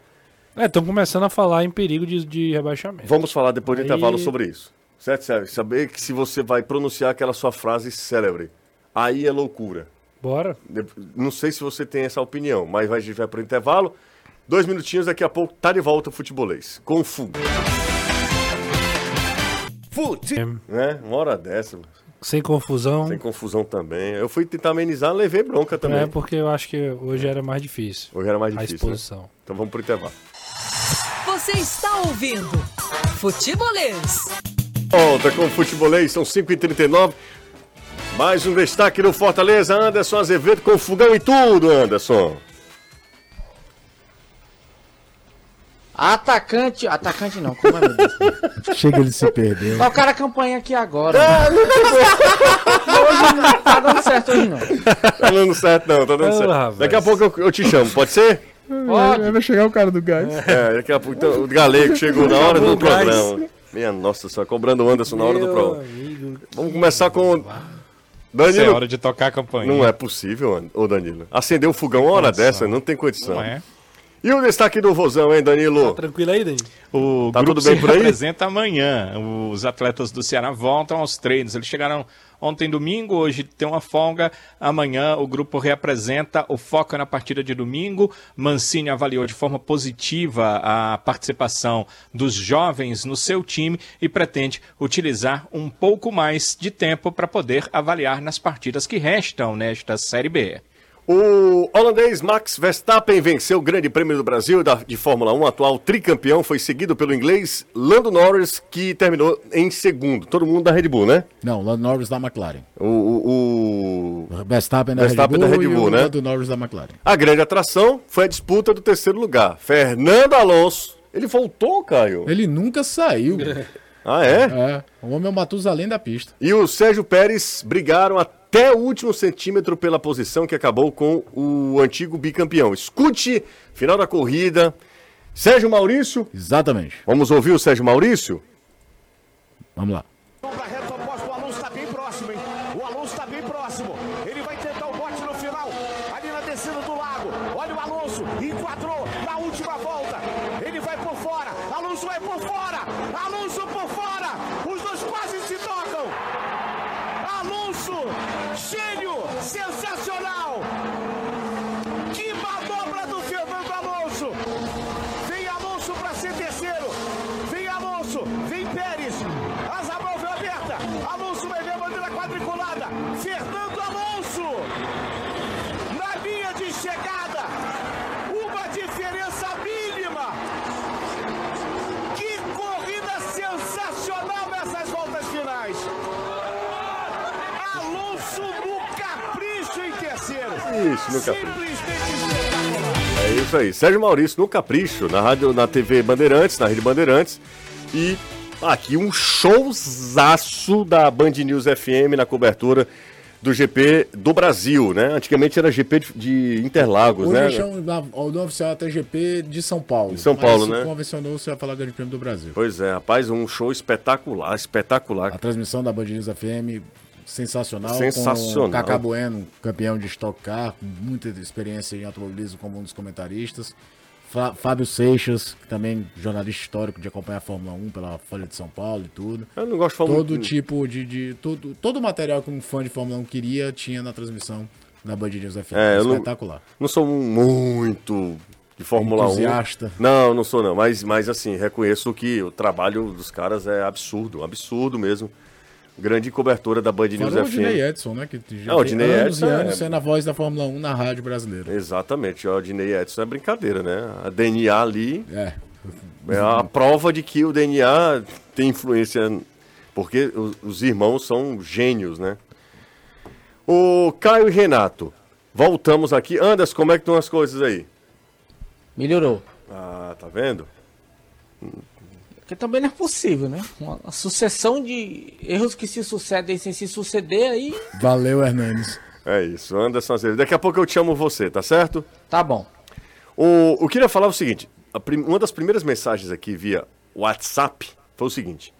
É, estão começando a falar em perigo de, de rebaixamento. Vamos falar depois do Aí- intervalo sobre isso. Certo, certo? Saber que se você vai pronunciar aquela sua frase célebre, aí é loucura. Bora. Não sei se você tem essa opinião, mas vai- a gente vai pro intervalo. Dois minutinhos, daqui a pouco tá de volta o futebolês. Com fuga, Fute... né? Uma hora dessa, Sem confusão. sem confusão também. Eu fui tentar amenizar, levei bronca também. É porque eu acho que hoje era mais difícil. Hoje era mais A difícil. né? exposição. Então vamos pro intervalo. Você está ouvindo Futebolês. Volta com o futebolês, são 5h39. Mais um destaque do Fortaleza, Anderson Azevedo com fogão e tudo, Anderson. Atacante. Atacante não, como é meu Deus? Chega, ele se perdeu. Ó, o cara campanha aqui agora. mano. hoje não tá dando certo hoje não. Tá dando certo, não, tá dando certo. rapaz. Daqui a pouco eu, eu te chamo, pode ser? Pode. Vai chegar o cara do gás. É, daqui a pouco. Então, o galego chegou na hora do programa. Minha nossa, só cobrando o Anderson na hora do Meu programa. amigo. Vamos começar com. Isso é Danilo. hora de tocar a campanha. Não é possível, ô Danilo. Acender o fogão uma hora condição. dessa, não tem condição. Não é? E o destaque do Vozão, hein, Danilo? Tranquilo aí, Danilo? O Tá grupo tudo bem se por aí? representa amanhã. Os atletas do Ceará voltam aos treinos. Eles chegaram ontem domingo, hoje tem uma folga. Amanhã o grupo reapresenta. O foco é na partida de domingo. Mancini avaliou de forma positiva a participação dos jovens no seu time e pretende utilizar um pouco mais de tempo para poder avaliar nas partidas que restam nesta Série B. O holandês Max Verstappen venceu o Grande Prêmio do Brasil da- de Fórmula 1, atual tricampeão, foi seguido pelo inglês Lando Norris, que terminou em segundo. Todo mundo da Red Bull, né? Não, Lando Norris da McLaren. O, o- o- Verstappen da Verstappen Red da Bull, Red e Bull, o né? Lando Norris da McLaren. A grande atração foi a disputa do terceiro lugar. Fernando Alonso. Ele voltou, Caio? Ele nunca saiu. Ah, é? é, o homem é o Matusalém da pista. E o Sérgio Pérez brigaram até o último centímetro pela posição que acabou com o antigo bicampeão. Escute, final da corrida. Sérgio Maurício. Exatamente. Vamos ouvir o Sérgio Maurício? Vamos lá. Pra reta oposta, o Alonso está bem próximo, hein? O Alonso está bem próximo. Ele vai tentar o bote no final, ali na descida do lago. Olha o Alonso, enquadrou na última volta. Ele vai por fora, Alonso vai por fora, Alonso por fora. Isso, no capricho. É isso aí. Sérgio Maurício no Capricho, na rádio, na TV Bandeirantes, na Rede Bandeirantes. E aqui um showzaço da Band News FM na cobertura do GP do Brasil, né? Antigamente era GP de, Interlagos, Hoje né? chama na- o novo oficial até GP de São Paulo. De São Paulo, né? convencionou-se a falar do Grande Prêmio do Brasil. Pois é, rapaz, um show espetacular, espetacular. A transmissão da Band News FM sensacional. Sensacional. Com Cacá Bueno, campeão de Stock Car, com muita experiência em automobilismo como um dos comentaristas. Fá- Fábio Seixas, que também jornalista histórico de acompanhar a Fórmula 1 pela Folha de São Paulo e tudo. Eu não gosto de falar Todo tipo de. de todo, todo o material que um fã de Fórmula 1 queria tinha na transmissão da Band News FM. É, eu não- Espetacular. Não sou muito de Fórmula 1. Entusiasta. Não, não sou não, mas, mas assim, reconheço que o trabalho dos caras é absurdo, absurdo mesmo. Grande cobertura da Band News Fora o FM. Dinei Edson, né? Que já Não, o tem Dinei anos Edson e é- anos sendo a voz da Fórmula 1 na rádio brasileira. Exatamente, o Dinei Edson é brincadeira, né? A DNA ali É. é a prova de que o DNA tem influência, porque os, os irmãos são gênios, né? O Caio e Renato, voltamos aqui. Anderson, como é que estão as coisas aí? Melhorou. Ah, tá vendo? Porque também não é possível, né? Uma, uma sucessão de erros que se sucedem sem se suceder aí. Valeu, Hernandes. É isso, Anderson Azevedo. Daqui a pouco eu te chamo você, tá certo? Tá bom. O, eu queria falar o seguinte: a prim- uma das primeiras mensagens aqui via WhatsApp foi o seguinte: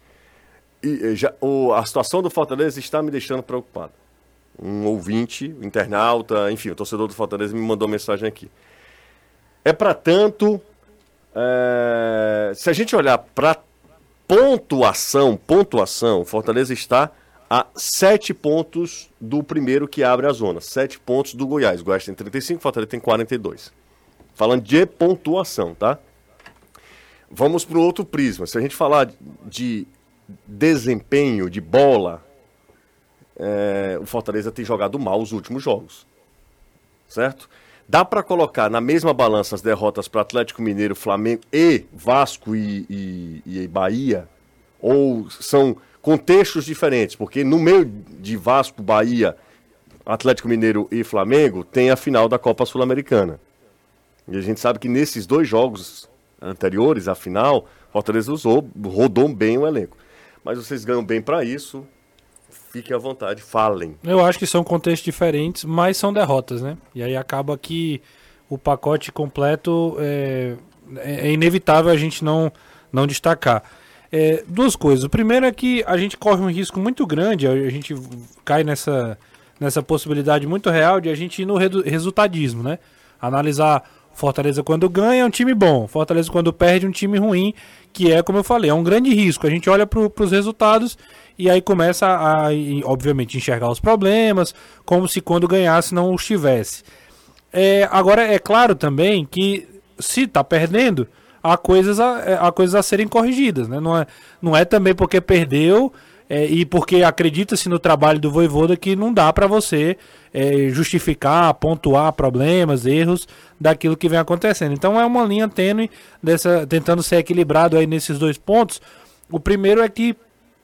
e, já, o- a situação do Fortaleza está me deixando preocupado. Um ouvinte, um internauta, enfim, o torcedor do Fortaleza me mandou mensagem aqui. É para tanto. Eh, se a gente olhar para pontuação, pontuação, Fortaleza está a sete pontos do primeiro que abre a zona. Sete pontos do Goiás. O Goiás tem 35, Fortaleza tem 42. Falando de pontuação, tá? Vamos para o outro prisma. Se a gente falar de desempenho, de bola, é, o Fortaleza tem jogado mal os últimos jogos. Certo? Dá para colocar na mesma balança as derrotas para Atlético Mineiro, Flamengo e Vasco e, e, e Bahia? Ou são contextos diferentes? Porque no meio de Vasco, Bahia, Atlético Mineiro e Flamengo tem a final da Copa Sul-Americana. E a gente sabe que nesses dois jogos anteriores, a final, Fortaleza usou, rodou bem o elenco. Mas vocês ganham bem para isso, fiquem à vontade, falem. Eu acho que são contextos diferentes, mas são derrotas, né? E aí acaba que o pacote completo é, é, é inevitável a gente não, não destacar. É, duas coisas. O primeiro é que a gente corre um risco muito grande, a gente cai nessa, nessa possibilidade muito real de a gente ir no resultadismo, né? Analisar Fortaleza quando ganha é um time bom, Fortaleza quando perde é um time ruim, que é, como eu falei, é um grande risco. A gente olha para os resultados e aí começa a, obviamente, enxergar os problemas, como se quando ganhasse não os tivesse. É, agora, é claro também que se está perdendo, há coisas a, é, há coisas a serem corrigidas. Né? Não, é, não é também porque perdeu é, e porque acredita-se no trabalho do Voivoda que não dá para você é, justificar, pontuar problemas, erros daquilo que vem acontecendo. Então é uma linha tênue dessa, tentando ser equilibrado aí nesses dois pontos. O primeiro é que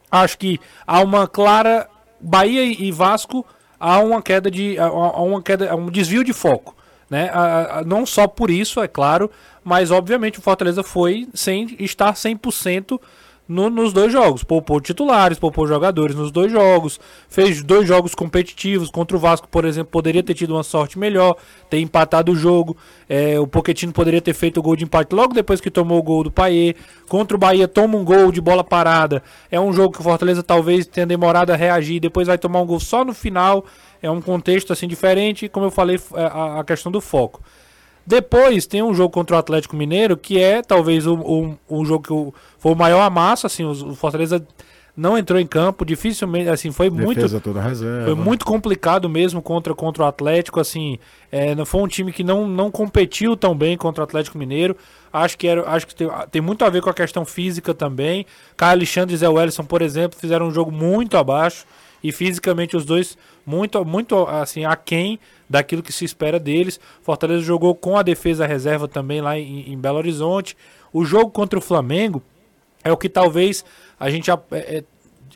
acho que há uma clara Bahia e Vasco há uma queda de há uma queda, um desvio de foco, né? não só por isso, é claro, mas obviamente o Fortaleza foi sem estar 100% no, nos dois jogos. Poupou titulares, poupou jogadores nos dois jogos, fez dois jogos competitivos. Contra o Vasco, por exemplo, poderia ter tido uma sorte melhor, ter empatado o jogo. É, o Poquetino poderia ter feito o gol de empate logo depois que tomou o gol do Paier. Contra o Bahia, toma um gol de bola parada. É um jogo que o Fortaleza talvez tenha demorado a reagir, depois vai tomar um gol só no final. É um contexto assim diferente, como eu falei, é, a, a questão do foco. Depois tem um jogo contra o Atlético Mineiro, que é talvez o, o, o jogo que o, foi o maior amasso, assim, o, Fortaleza não entrou em campo, dificilmente, assim, foi Defesa muito toda reserva. foi muito complicado mesmo contra, contra o Atlético, assim, é, foi um time que não, não competiu tão bem contra o Atlético Mineiro. Acho que era, acho que tem, tem muito a ver com a questão física também. Caio Alexandre e Zé Wellison, por exemplo, fizeram um jogo muito abaixo e fisicamente os dois muito muito assim aquém daquilo que se espera deles. Fortaleza jogou com a defesa reserva também lá em, em Belo Horizonte. O jogo contra o Flamengo é o que talvez a gente é, é,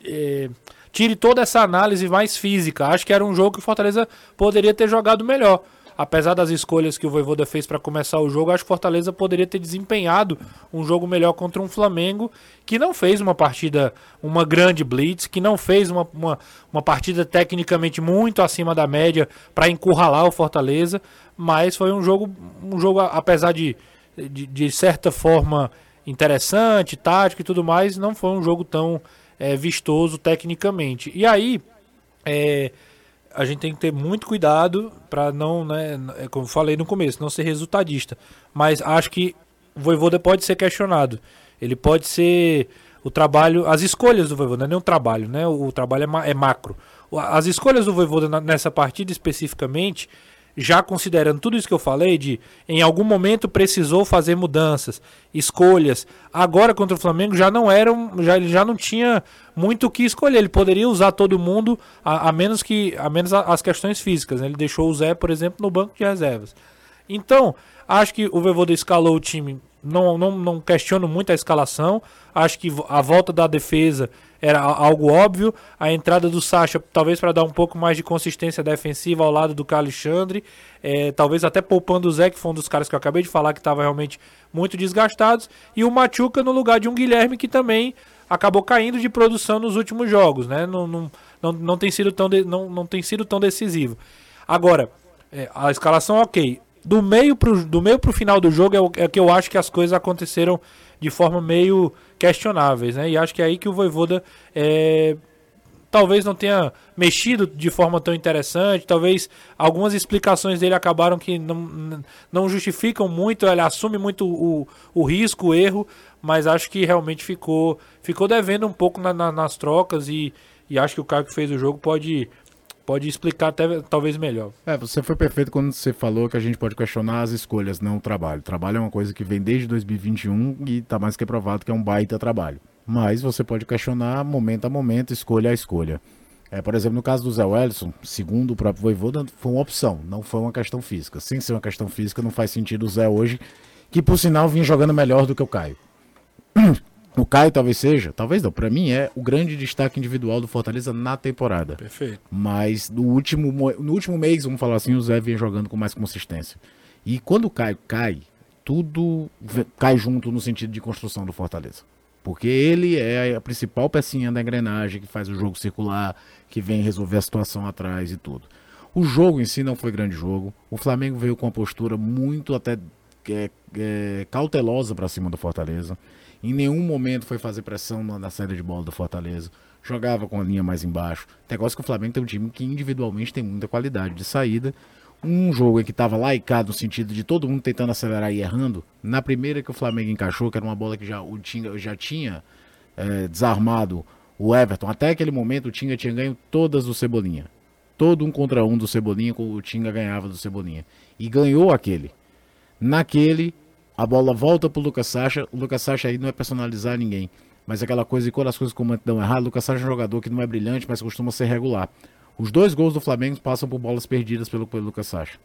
é, tire toda essa análise mais física. Acho que era um jogo que o Fortaleza poderia ter jogado melhor apesar das escolhas que o Voivoda fez para começar o jogo, acho que Fortaleza poderia ter desempenhado um jogo melhor contra um Flamengo que não fez uma partida, uma grande blitz, que não fez uma, uma, uma partida tecnicamente muito acima da média para encurralar o Fortaleza, mas foi um jogo, um jogo apesar de, de, de certa forma interessante, tático e tudo mais, não foi um jogo tão é, vistoso tecnicamente. E aí, é, a gente tem que ter muito cuidado para não, né, é como falei no começo, não ser resultadista. Mas acho que o Voivoda pode ser questionado. Ele pode ser o trabalho, as escolhas do Voivoda, não é o trabalho, né? O, o trabalho é, ma é, macro. As escolhas do Voivoda nessa partida especificamente já considerando tudo isso que eu falei, de em algum momento precisou fazer mudanças, escolhas. Agora contra o Flamengo já não era, já ele já não tinha muito o que escolher. Ele poderia usar todo mundo, a, a menos que a menos as questões físicas. Né? Ele deixou o Zé, por exemplo, no banco de reservas. Então, acho que o Voivoda escalou o time. Não, não, não questiono muito a escalação. Acho que a volta da defesa era algo óbvio. A entrada do Sacha, talvez para dar um pouco mais de consistência defensiva ao lado do Alexandre, é, talvez até poupando o Zé, que foi um dos caras que eu acabei de falar que estava realmente muito desgastados, e o Machuca no lugar de um Guilherme que também acabou caindo de produção nos últimos jogos, né? Não, não, não, não, tem, sido tão de, não, não tem sido tão decisivo. Agora, é, a escalação ok. Do meio pro, do meio pro final do jogo é, o, é que eu acho que as coisas aconteceram de forma meio questionáveis, né? E acho que é aí que o Voivoda é, talvez não tenha mexido de forma tão interessante, talvez algumas explicações dele acabaram que não, não justificam muito, ele assume muito o, o risco, o erro, mas acho que realmente ficou ficou devendo um pouco na, na, nas trocas e E acho que o cara que fez o jogo pode, pode explicar até talvez melhor. É, você foi perfeito quando você falou que a gente pode questionar as escolhas, não o trabalho. O trabalho é uma coisa que vem desde 2021 e tá mais que provado que é um baita trabalho. Mas você pode questionar momento a momento, escolha a escolha. É, por exemplo, no caso do Zé Wellison, segundo o próprio Voivoda, foi uma opção, não foi uma questão física. Sem ser uma questão física, não faz sentido o Zé hoje, que por sinal vinha jogando melhor do que o Caio. O Caio talvez seja, talvez não, para mim é o grande destaque individual do Fortaleza na temporada. Perfeito. Mas no último, mo- no último mês, vamos falar assim, o Zé vem jogando com mais consistência. E quando o Caio cai, tudo cai junto no sentido de construção do Fortaleza. Porque ele é a principal pecinha da engrenagem que faz o jogo circular, que vem resolver a situação atrás e tudo. O jogo em si não foi grande jogo. O Flamengo veio com uma postura muito até é, é, cautelosa para cima do Fortaleza. Em nenhum momento foi fazer pressão na, na saída de bola do Fortaleza. Jogava com a linha mais embaixo. Negócio que o Flamengo tem um time que individualmente tem muita qualidade de saída. Um jogo em que estava laicado no sentido de todo mundo tentando acelerar e errando. Na primeira que o Flamengo encaixou, que era uma bola que já, o Tinga já tinha é, desarmado o Everton. Até aquele momento o Tinga tinha ganho todas do Cebolinha. Todo um contra um do Cebolinha, o Tinga ganhava do Cebolinha. E ganhou aquele. Naquele, a bola volta pro Lucas Sacha. O Lucas Sacha aí não é personalizar ninguém. Mas aquela coisa de quando as coisas dão errado, o Lucas Sacha é um jogador que não é brilhante, mas costuma ser regular. Os dois gols do Flamengo passam por bolas perdidas pelo, pelo Lucas Sacha.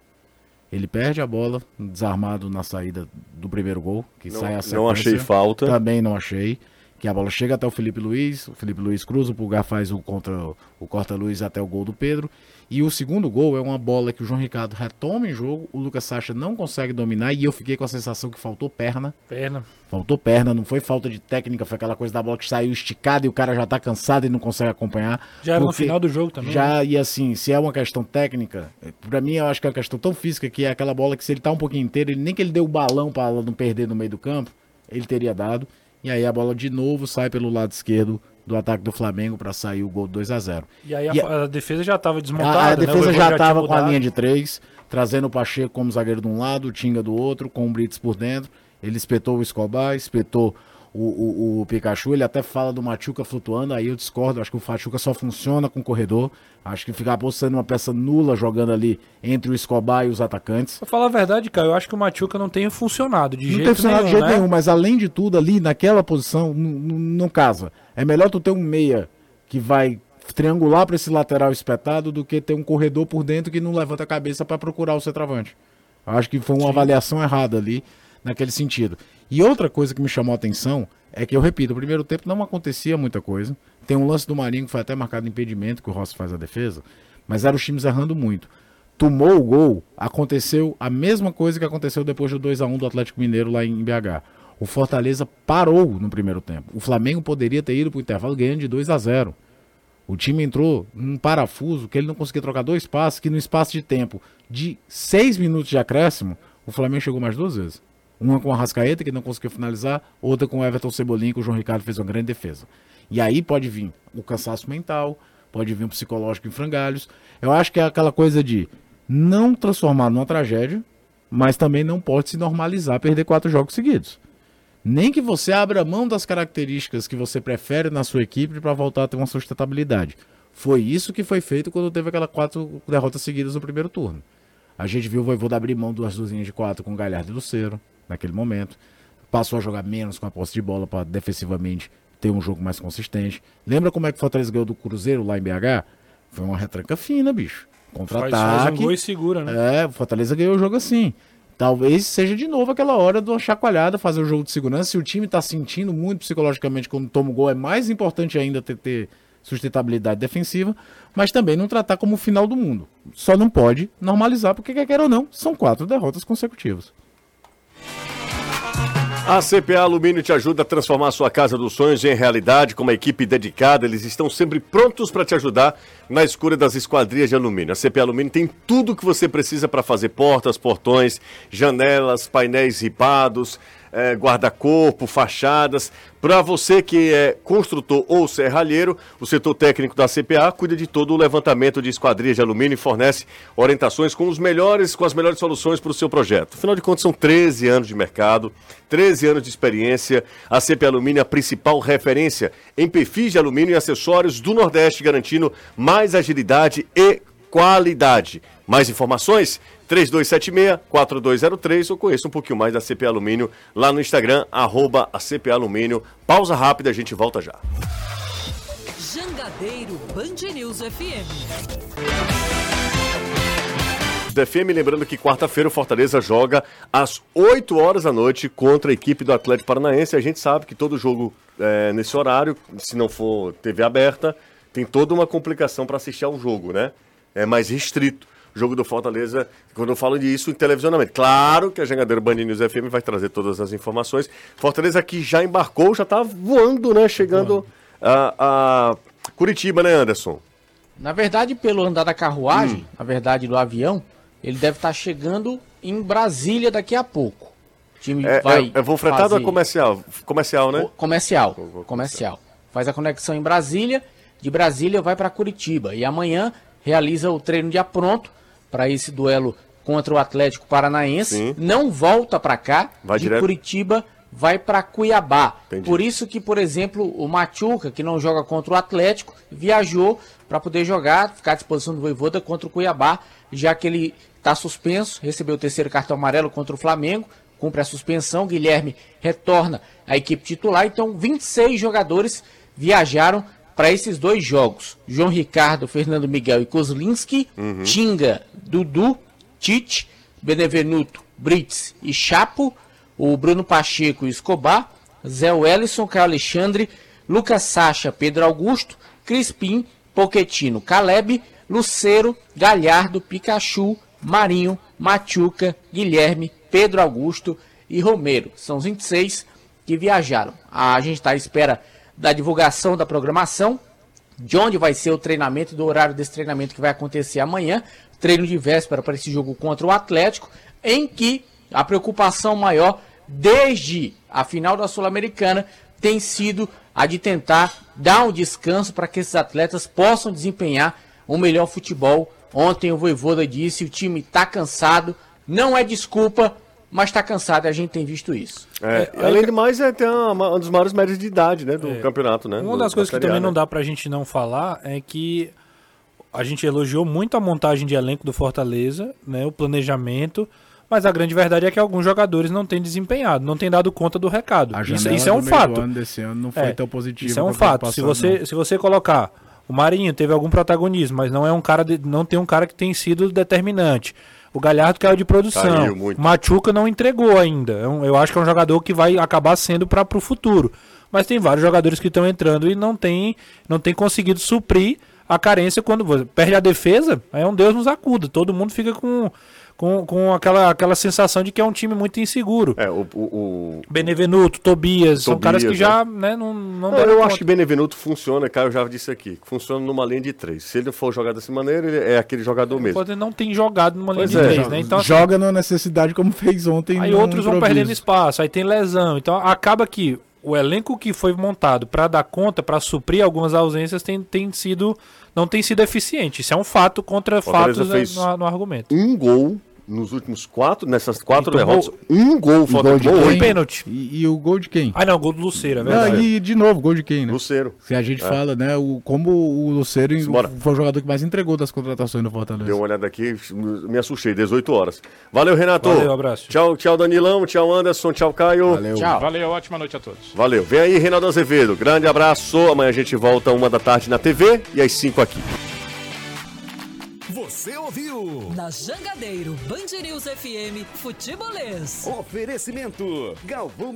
Ele perde a bola, desarmado na saída do primeiro gol, que Não, sai a não sequência. achei falta. Também não achei. Que a bola chega até o Felipe Luiz, o Felipe Luiz cruza, o Pulgar faz o contra o corta-luz até o gol do Pedro. E o segundo gol é uma bola que o João Ricardo retoma em jogo, o Lucas Sacha não consegue dominar e eu fiquei com a sensação que faltou perna. Perna. Faltou perna, não foi falta de técnica, foi aquela coisa da bola que saiu esticada e o cara já tá cansado e não consegue acompanhar. Já era no final do jogo também. né? Já, e assim, se é uma questão técnica, eh, pra mim eu acho que é uma questão tão física que é aquela bola que se ele tá um pouquinho inteiro, ele, nem que ele deu o balão pra ela não perder no meio do campo, ele teria dado. E aí a bola de novo sai pelo lado esquerdo do ataque do Flamengo pra sair o gol 2 a 0 E aí a, E a defesa já estava desmontada. a, a né? Defesa Voivoda já estava com a linha de três, trazendo o Pacheco como zagueiro de um lado, o Tinga do outro, com o Brits por dentro. Ele espetou o Escobar, espetou o, o, o Pikachu. Ele até fala do Machuca flutuando, aí eu discordo. Acho que o Machuca só funciona com corredor. Acho que ficar sendo uma peça nula jogando ali entre o Escobar e os atacantes. Pra falar a verdade, cara, eu acho que o Machuca não tem funcionado de Não jeito tem funcionado de nenhum, jeito né? nenhum, mas além de tudo, ali naquela posição, não- não não casa. É melhor tu ter um meia que vai triangular para esse lateral espetado do que ter um corredor por dentro que não levanta a cabeça para procurar o centroavante. Acho que foi uma avaliação errada ali naquele sentido. E outra coisa que me chamou a atenção é que eu repito, no primeiro tempo não acontecia muita coisa. Tem um lance do Marinho que foi até marcado impedimento que o Rossi faz a defesa, mas eram os times errando muito. Tomou o gol, aconteceu a mesma coisa que aconteceu depois do 2 a 1 do Atlético Mineiro lá em BH. O Fortaleza parou no primeiro tempo. O Flamengo poderia ter ido para o intervalo ganhando de 2 a 0. O time entrou num parafuso que ele não conseguia trocar dois passos, que no espaço de tempo de seis minutos de acréscimo, o Flamengo chegou mais duas vezes. Uma com a Rascaeta, que não conseguiu finalizar, outra com o Everton Cebolinha, que o João Ricardo fez uma grande defesa. E aí pode vir o cansaço mental, pode vir o psicológico em frangalhos. Eu acho que é aquela coisa de não transformar numa tragédia, mas também não pode se normalizar perder quatro jogos seguidos. Nem que você abra mão das características que você prefere na sua equipe para voltar a ter uma sustentabilidade. Foi isso que foi feito quando teve aquelas quatro derrotas seguidas no primeiro turno. A gente viu o Voivoda abrir mão das duas linhas de quatro com o Galhardo e Luceiro, naquele momento. Passou a jogar menos com a posse de bola para defensivamente ter um jogo mais consistente. Lembra como é que o Fortaleza ganhou do Cruzeiro lá em BH? Foi uma retranca fina, bicho. Contra-ataque. um gol e segura, né? É, o Fortaleza ganhou o jogo assim. Talvez seja de novo aquela hora de uma chacoalhada, fazer o jogo de segurança. Se o time tá sentindo muito psicologicamente quando toma o gol, é mais importante ainda ter, ter sustentabilidade defensiva, mas também não tratar como o final do mundo. Só não pode normalizar, porque quer queira ou não, são quatro derrotas consecutivas. A CPA Alumínio te ajuda a transformar sua casa dos sonhos em realidade com uma equipe dedicada. Eles estão sempre prontos para te ajudar na escura das esquadrias de alumínio. A CP Alumínio tem tudo o que você precisa para fazer portas, portões, janelas, painéis ripados, eh, guarda-corpo, fachadas. Para você que é construtor ou serralheiro, o setor técnico da CPA cuida de todo o levantamento de esquadrias de alumínio e fornece orientações com os melhores, com as melhores soluções para o seu projeto. Afinal de contas, são 13 anos de mercado, 13 anos de experiência. A CP Alumínio é a principal referência em perfis de alumínio e acessórios do Nordeste, garantindo mais agilidade e qualidade. Mais informações? 3276-4203 ou conheça um pouquinho mais da CP Alumínio lá no Instagram, arroba a CP Alumínio. Pausa rápida, a gente volta já. Jangadeiro Band News FM. FM, lembrando que quarta-feira o Fortaleza joga às 8 horas da noite contra a equipe do Atlético Paranaense. A gente sabe que todo jogo é, nesse horário, se não for TV aberta, tem toda uma complicação para assistir ao jogo, né? É mais restrito jogo do Fortaleza, quando eu falo disso em televisionamento. Claro que a Jangadeiro Band News FM vai trazer todas as informações. Fortaleza que já embarcou, já tá voando, né? Chegando a, a Curitiba, né, Anderson? Na verdade, pelo andar da carruagem, Hum. na verdade do avião, ele deve estar chegando em Brasília daqui a pouco. O time É, vai é, é voo fretado ou fazer- é comercial? Comercial, né? Comercial. Comercial. Faz a conexão em Brasília, de Brasília vai para Curitiba e amanhã realiza o treino de pronto para esse duelo contra o Atlético Paranaense. Sim. Não volta para cá, Vai de direto? Curitiba vai para Cuiabá. Entendi. Por isso que, por exemplo, o Machuca, que não joga contra o Atlético, viajou para poder jogar, ficar à disposição do Voivoda contra o Cuiabá, já que ele está suspenso, recebeu o terceiro cartão amarelo contra o Flamengo, cumpre a suspensão, Guilherme retorna à equipe titular, então 26 jogadores viajaram para esses dois jogos. João Ricardo, Fernando Miguel e Kozlinski, Tinga, Dudu, Tite, Benevenuto, Brits e Chapo, o Bruno Pacheco e Escobar, Zé Wellison, Caio Alexandre, Lucas Sacha, Pedro Augusto, Crispim, Poquetino, Caleb, Luceiro, Galhardo, Pikachu, Marinho, Machuca, Guilherme, Pedro Augusto e Romero. São os 26 que viajaram. A gente está à espera da divulgação da programação, de onde vai ser o treinamento, do horário desse treinamento que vai acontecer amanhã, treino de véspera para esse jogo contra o Atlético, em que a preocupação maior desde a final da Sul-Americana tem sido a de tentar dar um descanso para que esses atletas possam desempenhar um melhor futebol. Ontem o Voivoda disse, o time está cansado, não é desculpa, mas está cansado e a gente tem visto isso. É, É, além aí- de mais, é ter uma, um dos maiores médios de idade, né, do campeonato, né? Uma do- das da coisas que Série A, também não né? dá pra gente não falar é que a gente elogiou muito a montagem de elenco do Fortaleza, né, o planejamento, mas a grande verdade é que alguns jogadores não têm desempenhado, não têm dado conta do recado. A Isso, isso é um fato. ano desse ano não foi É, tão positiva. Isso é um fato. Se você, não. se você colocar o Marinho teve algum protagonismo, mas não é um cara de- não tem um cara que tem sido determinante. O Galhardo caiu de produção. Machuca não entregou ainda. É eu acho que é um jogador que vai acabar sendo para o futuro. Mas tem vários jogadores que estão entrando e não tem, não tem conseguido suprir a carência quando você perde a defesa, aí é um Deus nos acuda. Todo mundo fica com, com, com aquela, aquela sensação de que é um time muito inseguro. É, o, o, o- Benevenuto, Tobias, são Tobias, caras que já né, não, não Não, deram eu conta. acho que Benevenuto funciona, Caio já disse aqui, funciona numa linha de três. Se ele for jogar dessa maneira, ele é aquele jogador mesmo. Pode não tem jogado numa linha Pois de é. três, né? Então, assim, Joga na necessidade como fez ontem. aí outros vão improviso. perdendo espaço, aí tem lesão. Então acaba que o elenco que foi montado para dar conta, para suprir algumas ausências, tem, tem sido não tem sido eficiente. Isso é um fato contra Fortaleza fatos né, no, no argumento. Um gol nos últimos quatro, nessas quatro derrotas, um gol, E falta gol de gol, pênalti. E, e o gol de quem? Ah, não, gol do Luceiro, é Ah, verdade. e de novo, gol de quem, né? Luceiro. Se a gente fala, né, o, como o Luceiro Simbora. foi o jogador que mais entregou das contratações no Fortaleza. Deu uma olhada aqui, me assustei, 18 horas. Valeu, Renato. Valeu, abraço. Tchau, tchau, Danilão, tchau, Anderson, tchau, Caio. Valeu. Tchau. Valeu, ótima noite a todos. Valeu. Vem aí, Reinaldo Azevedo. Grande abraço. Amanhã a gente volta uma da tarde na TV e às 5 aqui. Você ouviu? Na Jangadeiro, Band News FM, Futebolês. Oferecimento. Galvão